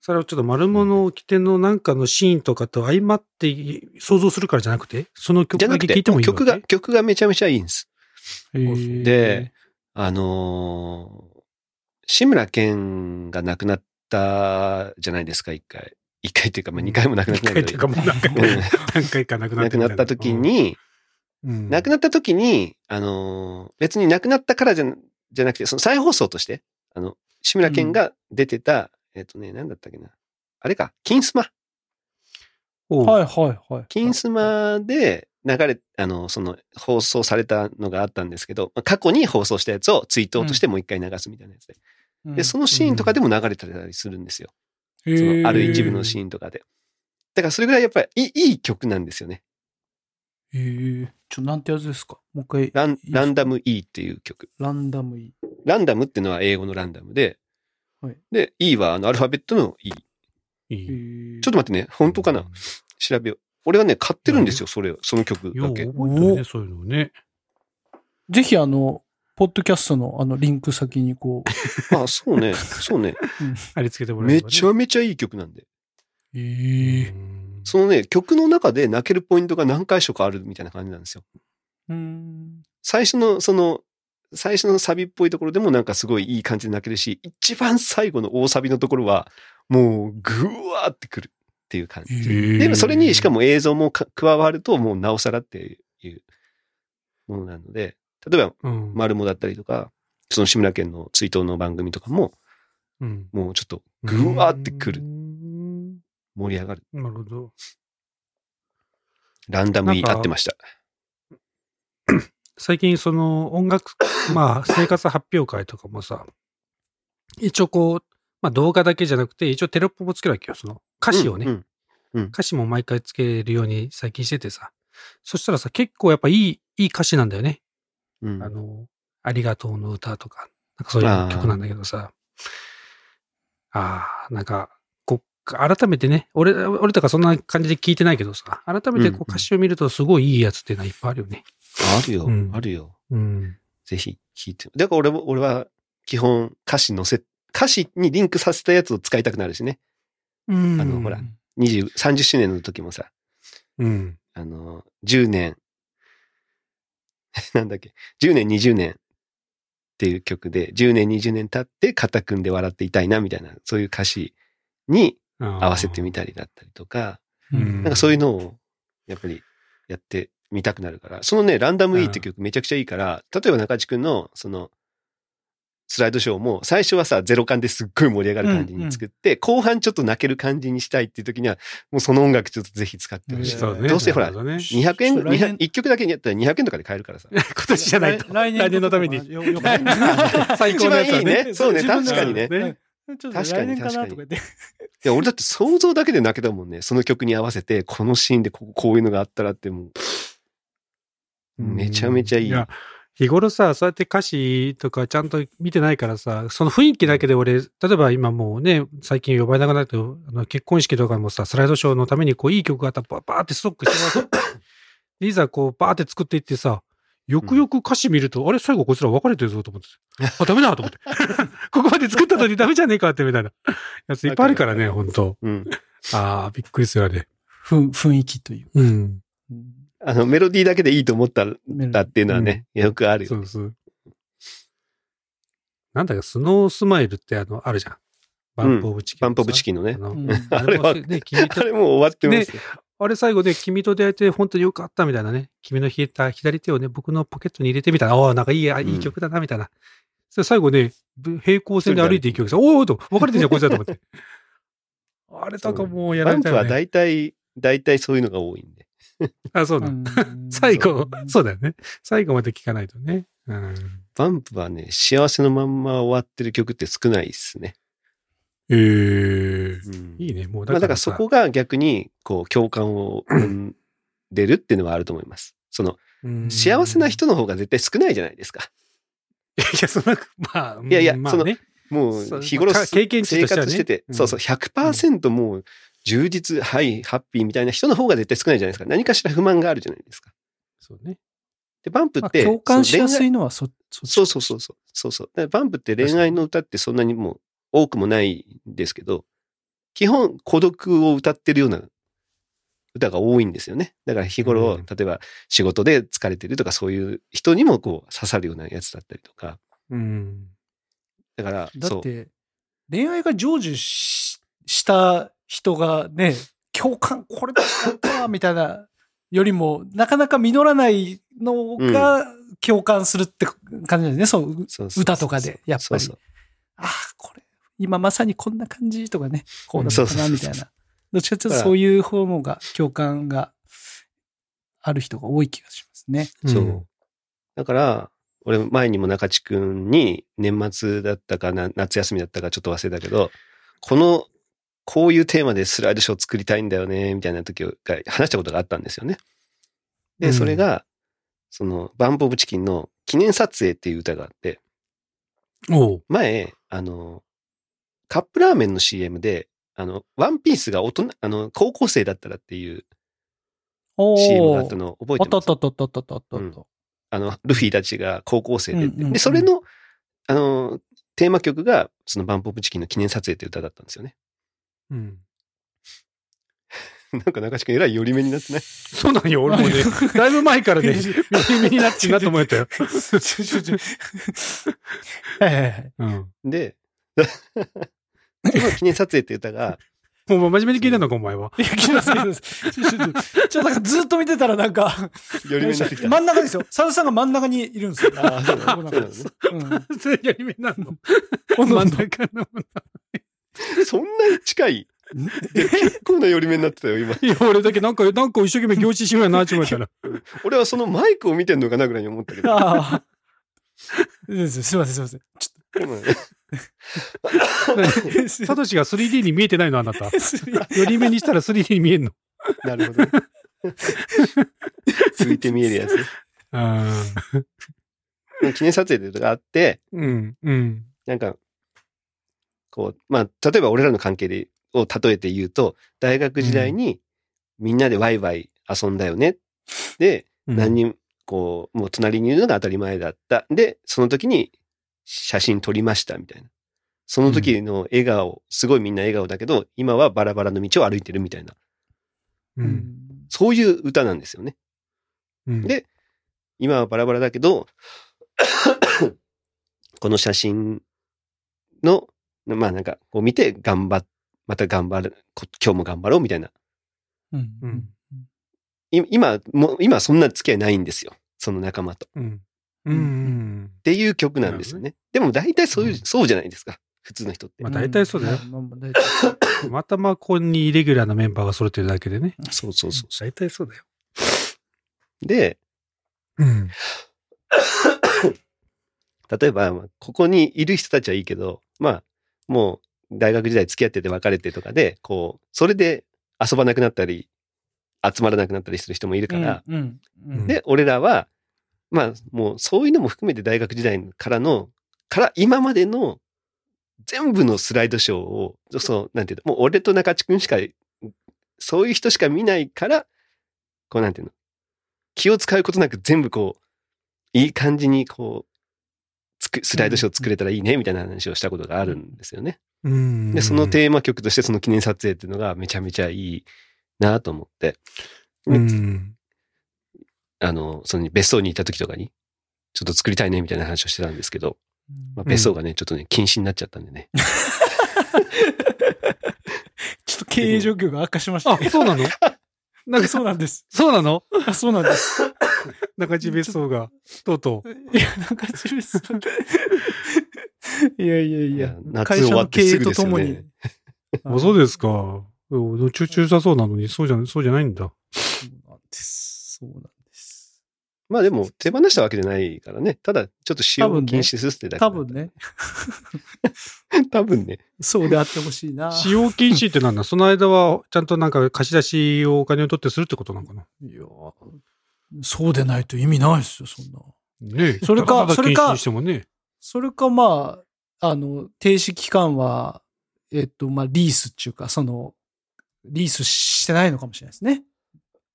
それをちょっと丸物を着てのなんかのシーンとかと相まって想像するからじゃなくて、その曲だけ聞いてもいい曲が、曲がめちゃめちゃいいんです。で、あのー志村けんが亡くなったじゃないですか、一回。一回っていうか、まあ、二回も亡くなってない一回っていうかもう何回何回か亡くなっ亡くなった時、に、うん。亡くなった時に、あのー別に亡くなったからじゃ、じゃなくて、その再放送として、あの、志村けんが出てた、えっとね、なんだったっけな。あれか、金スマ。はいはいはい。金スマで流れ、あの、その、放送されたのがあったんですけど、まあ過去に放送したやつをツイートとしてもう一回流すみたいなやつで。うん。で、そのシーンとかでも流れてたりするんですよ。へそーのある一部のシーンとかで。だからそれぐらいやっぱりいいいい曲なんですよね。へえ。ちょ、なんてやつですか？もう一回。ランランダム E っていう曲。ランダムいい。ランダムっていうのは英語のランダムで、はいで、E はあのアルファベットの E。いい。ちょっと待ってね、本当かな？調べよう。俺はね、買ってるんですよ、それを、その曲だけ。覚えてるね、そういうのね。ぜひあの、ポッドキャストのあのリンク先にこう。あ、そうね。そうね。貼り付けてもらえれめばねちゃめちゃいい曲なんで。えうんそのね、曲の中で泣けるポイントが何回所かあるみたいな感じなんですよ。うん。最初の、その、最初のサビっぽいところでもなんかすごいいい感じで泣けるし、一番最後の大サビのところは、もう、ぐわーってくるっていう感じ。で、それにしかも映像もか加わると、もうなおさらっていうものなので、例えば、うん、丸もだったりとか、その志村けんの追悼の番組とかも、うん、もうちょっと、ぐわーってくる。うん盛り上がる。なるほど。ランダムに合ってました。最近その音楽、まあ生活発表会とかもさ、一応こう、まあ動画だけじゃなくて、一応テロップもつけるわけよ。その歌詞をね、うんうん歌詞も毎回つけるように最近しててさ。そしたらさ、結構やっぱいい、いい歌詞なんだよね。うんあの、ありがとうの歌とか、なんかそういう曲なんだけどさ。ああ、なんか、こう、改めてね、俺、俺とかそんな感じで聞いてないけどさ、改めてこうんう歌詞を見るとすごいいいやつっていうのはいっぱいあるよね。あるよ、うんあるよ。うん。ぜひ聞いて。だから俺も、俺は基本歌詞載せ、歌詞にリンクさせたやつを使いたくなるしね。うん。あのほら20、30周年の時もさ、うん。あの、10年、なんだっけ、10年、20年っていう曲で、10年、20年経って肩組んで笑っていたいなみたいな、そういう歌詞に合わせてみたりだったりとか、うん。なんかそういうのを、やっぱりやってみたくなるから、そのね、ランダム E って曲めちゃくちゃいいから、例えば中地くんの、その、スライドショーも、最初はさ、ゼロ感ですっごい盛り上がる感じに作って、後半ちょっと泣ける感じにしたいっていう時には、もうその音楽ちょっとぜひ使ってほしい。どうせほらなるほどね、200円、来年200 1曲だけにやったら200円とかで買えるからさ。今年じゃないと。来来年のために。最高のやつは一番いいねね。そうね確かにねねちょっと確かに来年かなとか言って。いや、俺だって想像だけで泣けたもんね。その曲に合わせて、このシーンでこうこういうのがあったらってもう、めちゃめちゃいい。や、日頃さ、そうやって歌詞とかちゃんと見てないからさ、その雰囲気だけで俺、例えば今もうね、最近呼ばれなくなると、あの結婚式とかもさ、スライドショーのためにこういい曲があったらババーってストックしてもらって、で いざこうバーって作っていってさ、よくよく歌詞見ると、あれ最後こいつら別れてるぞと思って。あ、ダメだと思って。ここまで作ったのにダメじゃねえかってみたいなやついっぱいあるからね、本当うん。ああ、びっくりするあれ。ふん雰囲気という。うん。うんあの、メロディーだけでいいと思ったメロディーらっていうのはね、よくあるよ。そうそう。なんだか、スノースマイルってあの、あるじゃん。バンプオブチキン、バンプオブチキンのねあのうんあれもね、君あとれもう終わってますよ。あれ最後で君と出会えて本当によかったみたいなね。君の引いた左手をね、僕のポケットに入れてみたいな。ああ、なんかいい、あいい曲だな、みたいな。それ最後ね、ぶ平行線で歩いていく曲さ、おおと、別れてんじゃん、こいつだと思って。あれとかもうやらバンプはれたよね。大体、大体そういうのが多いんで。あ、そうだ。うん最後、そうだよね。最後まで聞かないとね。うん。バンプはね、幸せのまんま終わってる曲って少ないっすね。ええうんいいね。もうまあ、だからそこが逆に、こう、共感を生んでるっていうのはあると思います。その、うん幸せな人の方が絶対少ないじゃないですか。いや、その、まあ、いやいやまあそのね、もう日頃経験値生活してて、うんそうそう、100%もう充実、はい、ハッピーみたいな人の方が絶対少ないじゃないですか。何かしら不満があるじゃないですか。そうね。で、バンプまあって、共感しやすいのはそ、そそうそうそうそう。そうバンプって恋愛の歌ってそんなにもう多くもないんですけど、基本孤独を歌ってるような歌が多いんですよね。だから日頃、うん例えば仕事で疲れてるとかそういう人にもこう刺さるようなやつだったりとか。うん。だから、そう。だって、恋愛が成就しした人がね、共感、これだったわみたいな、よりも、なかなか実らないのが共感するって感じですね。そう、そうそうそう歌とかで、やっぱり。そうそうああ、これ、今まさにこんな感じとかね、こうだったな、みたいな。どっちかというとそういう方のが、共感がある人が多い気がしますね。そう。だから、俺前にも中地くんに年末だったかな夏休みだったかちょっと忘れたけど、この、こういうテーマでスライドショー作りたいんだよね、みたいな時が話したことがあったんですよね。で、うんそれが、その、バンプオブチキンの記念撮影っていう歌があって。前、あの、カップラーメンの CM で、あの、ワンピースが大人、あの、高校生だったらっていうお CM があーったの覚えてます？あったあったあったあったあったあった。うんあの、ルフィたちが高校生で、うんうんうんで、それの、あの、テーマ曲が、そのバンポップチキンの記念撮影って歌だったんですよね。うん。なんか中地君えらい寄り目になってない？そうなんよ、俺もね。だいぶ前からね、耳目になってんなと思ったよ。はいはいはい。うん。で、その記念撮影って歌が、もう真面目に聞いてんのか、お前は。いや、来ます来ます。ちょ、なんかずっと見てたらなんか、寄り目になってきた。真ん中ですよ。サウさんが真ん中にいるんですよ。ああ、そうなんそうなのね。うん。それやり目なの。真真ん中の。そんなに近い？結構な寄り目になってたよ、今。いや、俺だけなんか、なんか一生懸命凝視しようやな、って思ったら。俺はそのマイクを見てんのかなぐらいに思ったけど。ああ。ですすいません、すいません。ちょっサトシが 3D に見えてないの、あなた。と。寄り目にしたら 3D に見えんの。なるほどね。ついて見えるやつね。ああ。記念撮影っていうのがあって、うん、うん。なんか、こう、まあ、例えば俺らの関係で、を例えて言うと、大学時代にみんなでワイワイ遊んだよね。で、何人、こう、もう隣にいるのが当たり前だった。で、その時に写真撮りました、みたいな。その時の笑顔、すごいみんな笑顔だけど、今はバラバラの道を歩いてるみたいな。う。うんん。そういう歌なんですよね。うんで今はバラバラだけど、この写真の、まあなんか、こう見て頑張っ、また頑張る、こ今日も頑張ろうみたいな。うん。うんい今、もう、今そんな付き合いないんですよ。その仲間と。っうん。うん。ていう曲なんですよね。でも大体そういう、うんそうじゃないですか。普通の人って。まあ大体そうだよ。まあまあ大体またまあ、ここにイレギュラーなメンバーが揃ってるだけでね。そうそうそうそ大体そうだよ。う。で、うん。例えば、まあここにいる人たちはいいけど、まあ、もう大学時代付き合ってて別れてとかで、こう、それで遊ばなくなったり、集まらなくなったりする人もいるから、うん。うんうん。で、俺らは、まあ、もうそういうのも含めて大学時代からの、から今までの全部のスライドショーを、そう、なんていうの、もう俺と中地くんしか、そういう人しか見ないから、こうなんていうの、気を使うことなく全部こう、いい感じにこう、スライドショー作れたらいいね、みたいな話をしたことがあるんですよね。うん。で、そのテーマ曲としてその記念撮影っていうのがめちゃめちゃいいなと思って、うん。あの、その別荘にいた時とかに、ちょっと作りたいねみたいな話をしてたんですけど、まあ、うん別荘がね、ちょっとね、禁止になっちゃったんでね。ちょっと経営状況が悪化しましたあ、そうなの？なんか、そうなんです。そうなの？あ、そうなんです。中地別荘が、とうとう。いや、なんか自分すいやいやいや夏会社の経営と終わってすぐですともによね。あ、そうですか。うんチュチュさそうなのに、そうじゃ、そうじゃないんだ。そうなんです。そうなんです。まあでも、手放したわけじゃないからね。ただ、ちょっと使用を禁止するってだけだ多分ね。多分ね。そうであってほしいな。使用禁止ってなんだその間は、ちゃんとなんか貸し出しをお金を取ってするってことなのかないや、そうでないと意味ないですよ、そんな。ねえ それかそれか禁止にしてもね。それかまあ、あの、停止期間は、えっと、まあ、リースっていうか、その、リースしてないのかもしれないですね。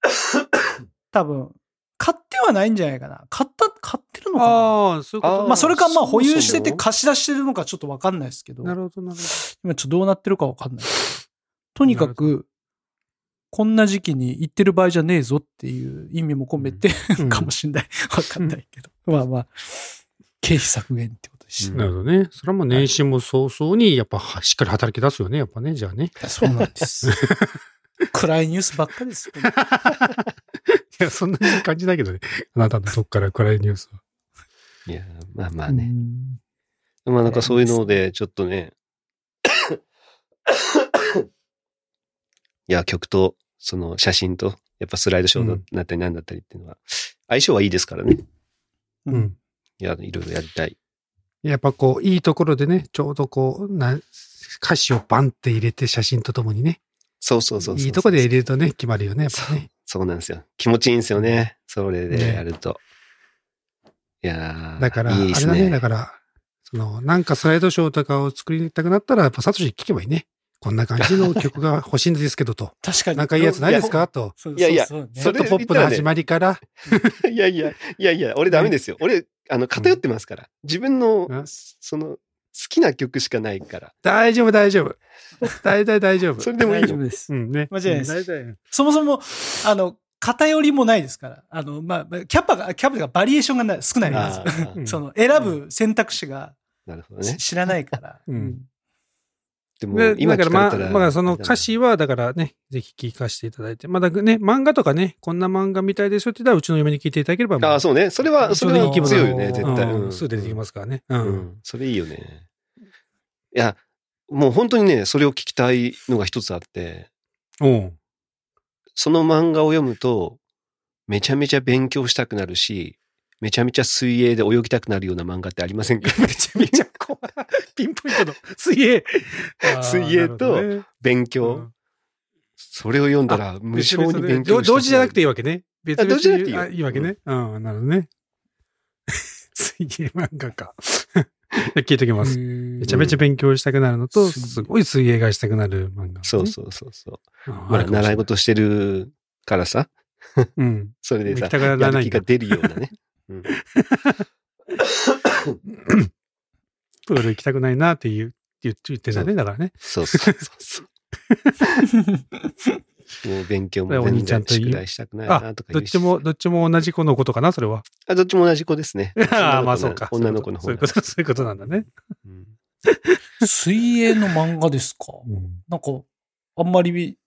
多分、買ってはないんじゃないかな。買った、買ってるのかなああ、そういうことまあ、それかまあ、保有してて貸し出してるのかちょっとわかんないですけど、なるほど、なるほ今ちょっとどうなってるかわかんない。とにかなく、こんな時期に行ってる場合じゃねえぞっていう意味も込めて、ど。かもしんない。わかんないけど。まあまあ、経費削減ってことでしうんなるほどね。それはもう年始も早々に、やっぱはしっかり働き出すよね、やっぱね、じゃあね。た。そうなんです。暗いニュースばっかりです。いや、そんなに感じないけどね。あなたのとこから暗いニュースは。いや、まあまあね。うんまあなんかそういうので、ちょっとね、いや、曲と、その写真と、やっぱスライドショーになったりなんだったりっていうのは、相性はいいですからね。ううんん。いや、いろいろやりたい。やっぱこう、いいところでね、ちょうどこう、な、歌詞をバンって入れて写真とともにね。そうそうそうそう。いいところで入れるとね、決まるよね、やっぱね。そうなんですよ。気持ちいいんですよね。それでやると。いやーだから、いいですあれだね、ね。だから、その、なんかスライドショーとかを作りたくなったら、やっぱサトシに聞けばいいね。こんな感じの曲が欲しいんですけどと。確かに。なんかいいやつないですか？と。いやいやちょっとポップな始まりから。いやいや、いやいや、俺ダメですよ。俺、あの、偏ってますから。自分のうん、その、好きな曲しかないから。大丈夫、大丈夫。大体大丈夫。それでもいいの？大丈夫です。うんね。間違いないです大体そもそも、あの、偏りもないですから。あの、まあ、まあキャパが、キャパがバリエーションがない少ないです。ー その、選ぶ選択肢がなるほどね。知らないから。うんでもで、今だからまあ。まあその歌詞は、だからね、ぜひ聞かせていただいて。まだね、漫画とかね、こんな漫画みたいですよって言ったら、うちの嫁に聞いていただければ。ああ、そうね。それは、それは強いよね、絶対。うんうんすぐ出てきますからね。う。うんん。それいいよね。いや、もう本当にね、それを聞きたいのが一つあって、その漫画を読むと、めちゃめちゃ勉強したくなるし、めちゃめちゃ水泳で泳ぎたくなるような漫画ってありませんか？めちゃめちゃ怖い。ピンポイントの水泳。水泳と勉強。うんそれを読んだら無性に勉強同同時じゃなくていいいわけね。別あ同時じゃなくていいいいわけね。うん、なるほどね。水泳漫画か。聞いときます。めちゃめちゃ勉強したくなるのと、うんすごい水泳がしたくなる漫画、そうそうそうそう。うん。まあ、習い事してるからさ、うん。それでさやる気が。出るようなね。うん プール行きたくないなって言う言って言ってんだね、だからね。そうそう そうそう。もう勉強も全兄ちゃんといい然宿題したくないあなと、かどっちも、どっちも同じ子のことかな、それは。あ、どっちも同じ子ですね。ああ、まあそうか。女の子の方そういうこと、そういうことなんだね。うん水泳の漫画ですか？なんか、あんまり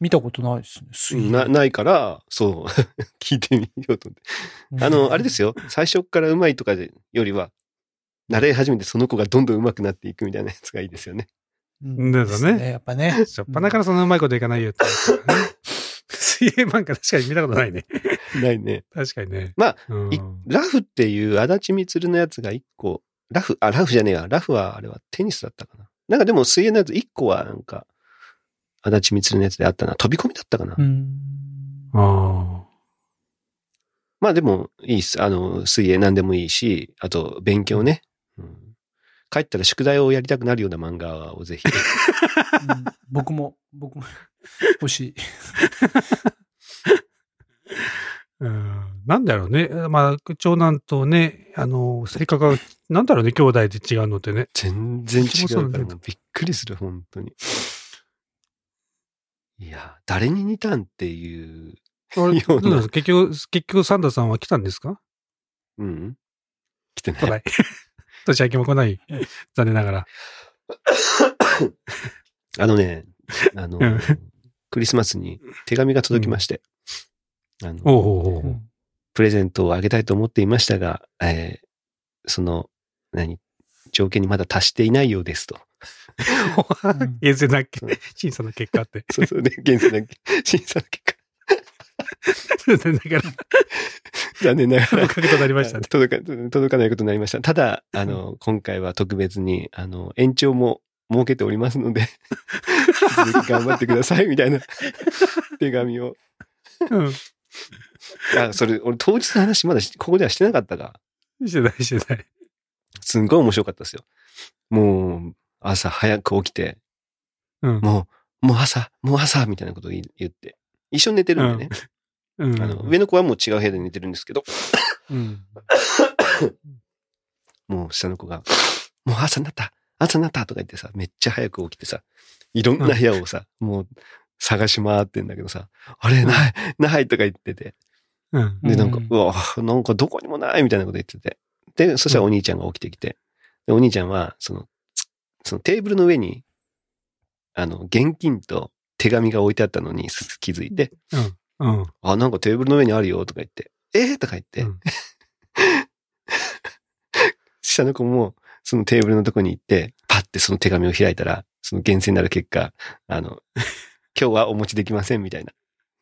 見見たことないですね。な、ないから、そう、聞いてみようと思って。あの、あれですよ。よ。最初から上手いとかでよりは、習い始めてその子がどんどん上手くなっていくみたいなやつがいいですよね。うんだよねやっぱね。しょっぱなからそんなうまいこといかないよって。水泳漫画確かに見たことないね。ないね。確かにね。まあ、うんいラフっていう足立みつるのやつが一個、ラフ、あ、ラフじゃねえや。ラフはあれはテニスだったかな。なんかでも水泳のやつ一個はなんか、足立みつるのやつであったな。飛び込みだったかな。うん。あまあでもいいっす。あの、水泳何でもいいし、あと勉強ね。うん帰ったら宿題をやりたくなるような漫画をぜひ。うん僕も、僕も欲しい。あ。うんなんだろうね。まあ、長男とね、あの、性格が、なんだろうね、兄弟で違うのってね。全然違うからびっくりする、本当に。いや、誰に似たんっていう。あれようなどうなんですか？結局、結局サンダーさんは来たんですか？うん。来てない。来ない。年明けも来ない。残念ながら。あのね、あのうん、クリスマスに手紙が届きまして、あの、おプレゼントをあげたいと思っていましたが、えーその、何、条件にまだ達していないようですと。うん厳正な審査の結果って。そうそうね、現在の審査の結 残念ながら、果、残念ながらおかなりましたね。届か、届かないことになりました。ただ、あの、今回は特別に、あの、延長も設けておりますので、頑張ってください、みたいな手紙を。うん。あ、それ、俺当日の話まだしここではしてなかったが、してない、してない。すんごい面白かったですよ。もう、朝早く起きて、うん。もう、もう朝、もう朝、みたいなことを言って、一緒に寝てるんでね。うん。あの、上の子はもう違う部屋で寝てるんですけど、うん。もう下の子が、もう朝になった朝になったとか言ってさ、めっちゃ早く起きてさ、いろんな部屋をさ、もう探し回ってんだけどさ、あれ、ない、ないとか言ってて。うん。で、なんか、うわ、なんかどこにもないみたいなこと言ってて。で、そしたらお兄ちゃんが起きてきて、で、お兄ちゃんは、その、つそのテーブルの上に、あの、現金と手紙が置いてあったのに気づいて、うん。あ、なんかテーブルの上にあるよとか言って、え？ー、とか言って、うん。下の子もそのテーブルのとこに行って、パッてその手紙を開いたら、その厳選になる結果、あの、今日はお持ちできませんみたいな。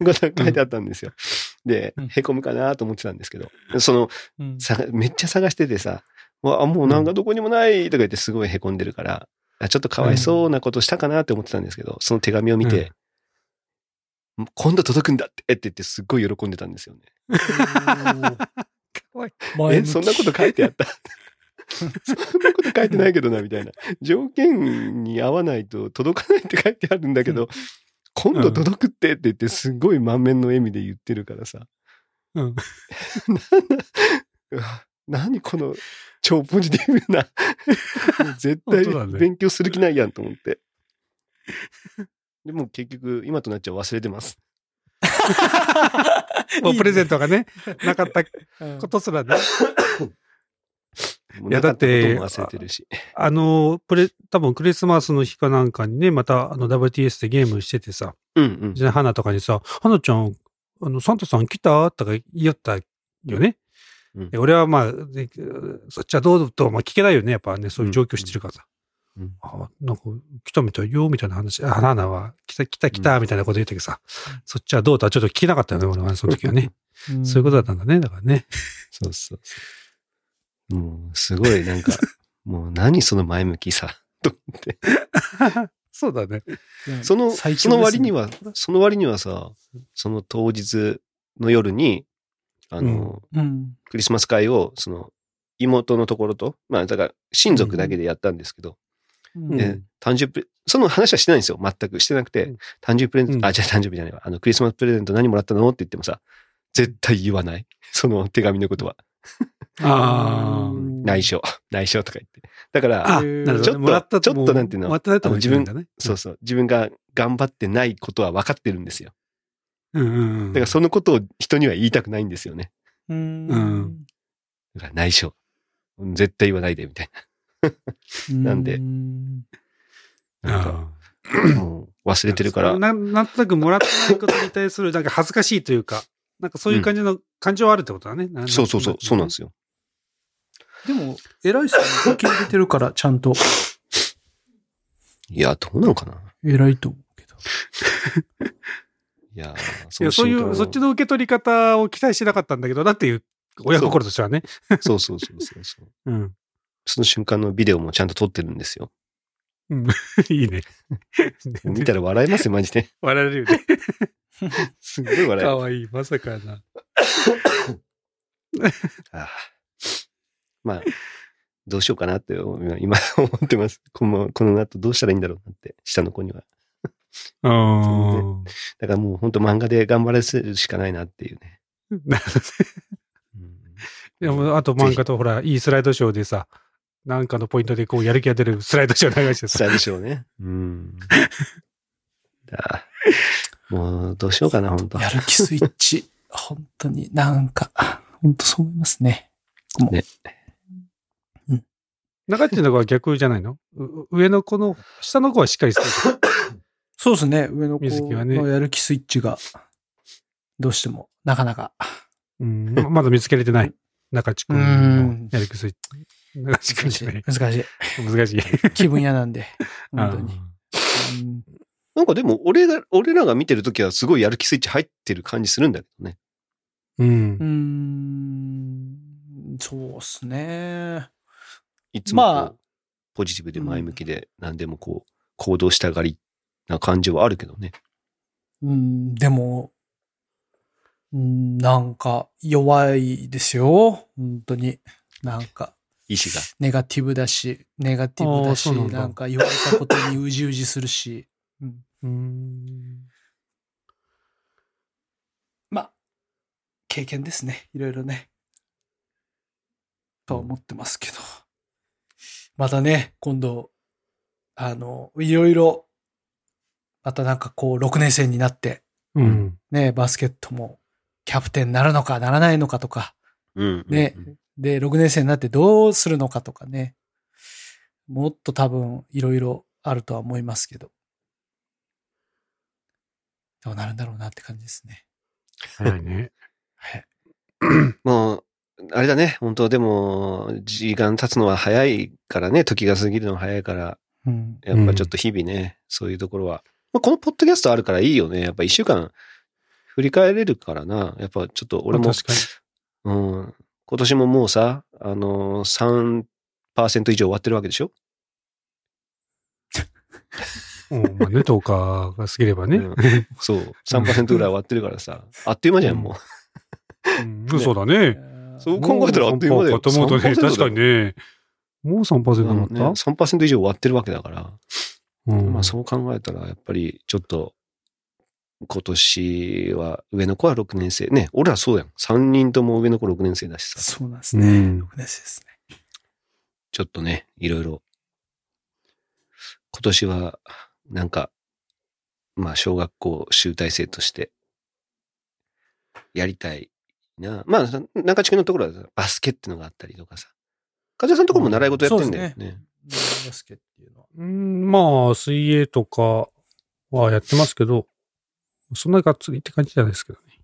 ことが書いてあったんですよ。でうん、へこむかなと思ってたんですけど、その、うん。さめっちゃ探しててさ、わあ、もうなんかどこにもないとか言ってすごいへこんでるから、あちょっとかわいそうなことしたかなって思ってたんですけど、その手紙を見て、今度届くんだってって言ってすっごい喜んでたんですよね。え、そんなこと書いてあった？そんなこと書いてないけどな、みたいな。条件に合わないと届かないって書いてあるんだけど、今度届くってって言って、すごい満面の笑みで言ってるからさ。うん。何この超ポジティブな。絶対勉強する気ないやんと思って。でも結局、今となっちゃ忘れてます。もうプレゼントがね、なかったうんことすらね。いやだっても忘れてるし。あの、プレ、多分クリスマスの日かなんかにね、またあの WTS でゲームしててさ、うんうん。じゃあ花とかにさ、花ちゃん、あの、サンタさん来た？とか言いよったよね。うんで俺はまあ、でそっちはどうと、まあ聞けないよね。やっぱね、そういう状況してるからさ。うんあなんか、来たみたいよ、みたいな話。あ、花は、来た、来た、来た、みたいなこと言ったけどさ、そっちはどうとはちょっと聞けなかったよね、俺は、その時はね。そういうことだったんだね、だからね。そうそうそう。もう、すごいなんか、もう何その前向きさ、と思って。そうだね。うんその、最強その割には、その割にはさ、その当日の夜に、あの、ねうん。クリスマス会を、その、妹のところと、まあ、だから、親族だけでやったんですけど、うんで、誕生日プレ、その話はしてないんですよ。全くしてなくて、うん誕生日プレゼント、うんあ、じゃあ誕生日じゃないわ。あの、クリスマスプレゼント何もらったの？って言ってもさ、絶対言わない。その手紙のことは。あーうん内緒、内緒とか言って。だから、あ、へーなるほどね。ちょっともらったちょっとなんていうの？もらったともあの自分。そうそう、自分が頑張ってないことは分かってるんですよ。うんうんうん。だからそのことを人には言いたくないんですよね。うんうんだから内緒。絶対言わないで、みたいなんでうんな。なんかあもう忘れてるから。なんなんとなくもらってないことに対する、なんか恥ずかしいというか、なんかそういう感じの感情はあるってことだね。なそうそうそう、そうなんですよ。でも、偉いっすよね。受け入れてるから、ちゃんと。いや、どうなのかな。偉いと思うけど。いや、いや、そういう、そっちの受け取り方を期待してなかったんだけどなっていう、親心としてはね。そうそうそうそうそう。うん。その瞬間のビデオもちゃんと撮ってるんですよ。うん いいね。見たら笑えますよ、マジで。笑えるよね。すっごい笑える。かわいい。まさかな。ああまあ、どうしようかなって今今思ってます。このこの後どうしたらいいんだろうなって、下の子には。うん。だからもう本当漫画で頑張らせるしかないなっていうね。なるほどねうんでも、あと漫画とほら、いいスライドショーでさ、なんかのポイントでこう、やる気が出るスライドショー流してさ。スタイルショーね。うん。だもうどうしようかな、本当やる気スイッチ。本当になんか、本当そう思いますね。もうね中っていうのは逆じゃないの？う上の子の、下の子はしっかりしてる。そうですね。上の子水木はねのやる気スイッチが、どうしても、なかなか。うん。ままだ見つけれてない。中地君のやる気スイッチ。中地君難しい。じゃない。難し難しい。い。気分屋なんで。本当に。あうんなんかでも俺が、俺らが見てるときはすごいやる気スイッチ入ってる感じするんだけどね。ーう。うんーん、そうっすね。いつもポジティブで前向きで何でもこう、行動したがりな感じはあるけどね。うん、でも、うん、なんか弱いですよ。本当に。なんか、意志が。ネガティブだし、ネガティブだし、なんだなんか言われたことにうじうじするし。うん、うん。まあ、経験ですね。いろいろね。とは思ってますけど。またね、今度、あの、いろいろ、またなんかこう、6年生になって、うん。ね、バスケットもキャプテンになるのかならないのかとか、うん。ねうんで、6年生になってどうするのかとかね、もっと多分いろいろあるとは思いますけど、どうなるんだろうなって感じですね。早いね。はい。もう、あれだね。本当でも、時間経つのは早いからね。時が過ぎるのは早いから。うん。やっぱちょっと日々ね、そういうところは。まあ、このポッドキャストあるからいいよね。やっぱ一週間振り返れるからな。やっぱちょっと俺も。うん、今年ももうさ、あのー、3%以上終わってるわけでしょ、うん。まあね、10日が過ぎればね。うんそう。3%ぐらい終わってるからさ。あっという間じゃん、もう。うんそうだね。そう考えたらあっという間だよと思うとね、3%だよ確かにね。もう3%まあなかった、ね、3%以上割ってるわけだから、うんまあそう考えたら、やっぱりちょっと、今年は、上の子は6年生。ね、俺らそうやん。3人とも上の子6年生だしさ。そうなんですね。うん6年生ですね。ちょっとね、いろいろ。今年は、なんか、まあ、小学校集大成として、やりたいな。まあ、中地区のところはバスケっていうのがあったりとかさ。風邪さんのところも習い事やってんだよそうね。ですバスケっていうのは。うん、まあ、水泳とかはやってますけど、そんながっつりって感じじゃないですけどね。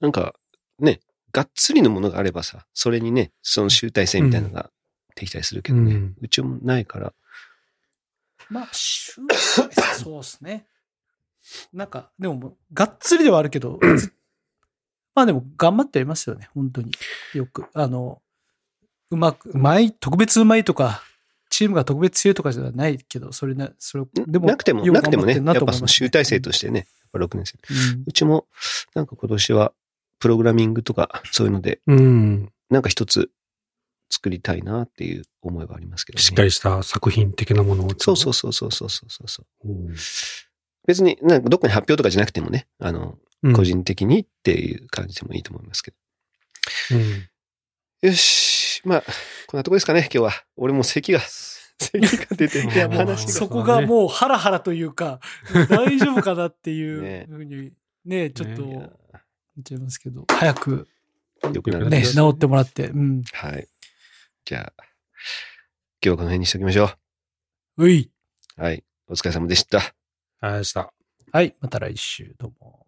なんか、ね、がっつりのものがあればさ、それにね、その集大成みたいなのができたりするけどね。ううんちもないから。まあ、集大成そうですね。なんか、でもがっつりではあるけど、まあでも、頑張ってはいますよね、本当に。よく。あの、うまく、うまい、特別うまいとか、チームが特別強いとかじゃないけど、それな、それ、でも、なくても、よなくてもね、やっぱその集大成としてね、やっぱ6年生。うんうちも、なんか今年は、プログラミングとか、そういうので、うん。なんか一つ作りたいなっていう思いはありますけどね。しっかりした作品的なものを。そうそうそうそうそうそうそう。うん。別に、なんかどっかに発表とかじゃなくてもね、あの、うん個人的にっていう感じでもいいと思いますけど。うん。よし。まあ、こんなとこですかね、今日は。俺も咳が、咳が出て、いいや。そこがもうハラハラというか、大丈夫かなってい ねうふうに、ね、ちょっと、言っちゃいますけど、早くよくなるね、治ってもらって、うん。はい。じゃあ、今日はこの辺にしておきましょうい。う。はい。お疲れ様でした。ありがとうございました。はい、また来週、どうも。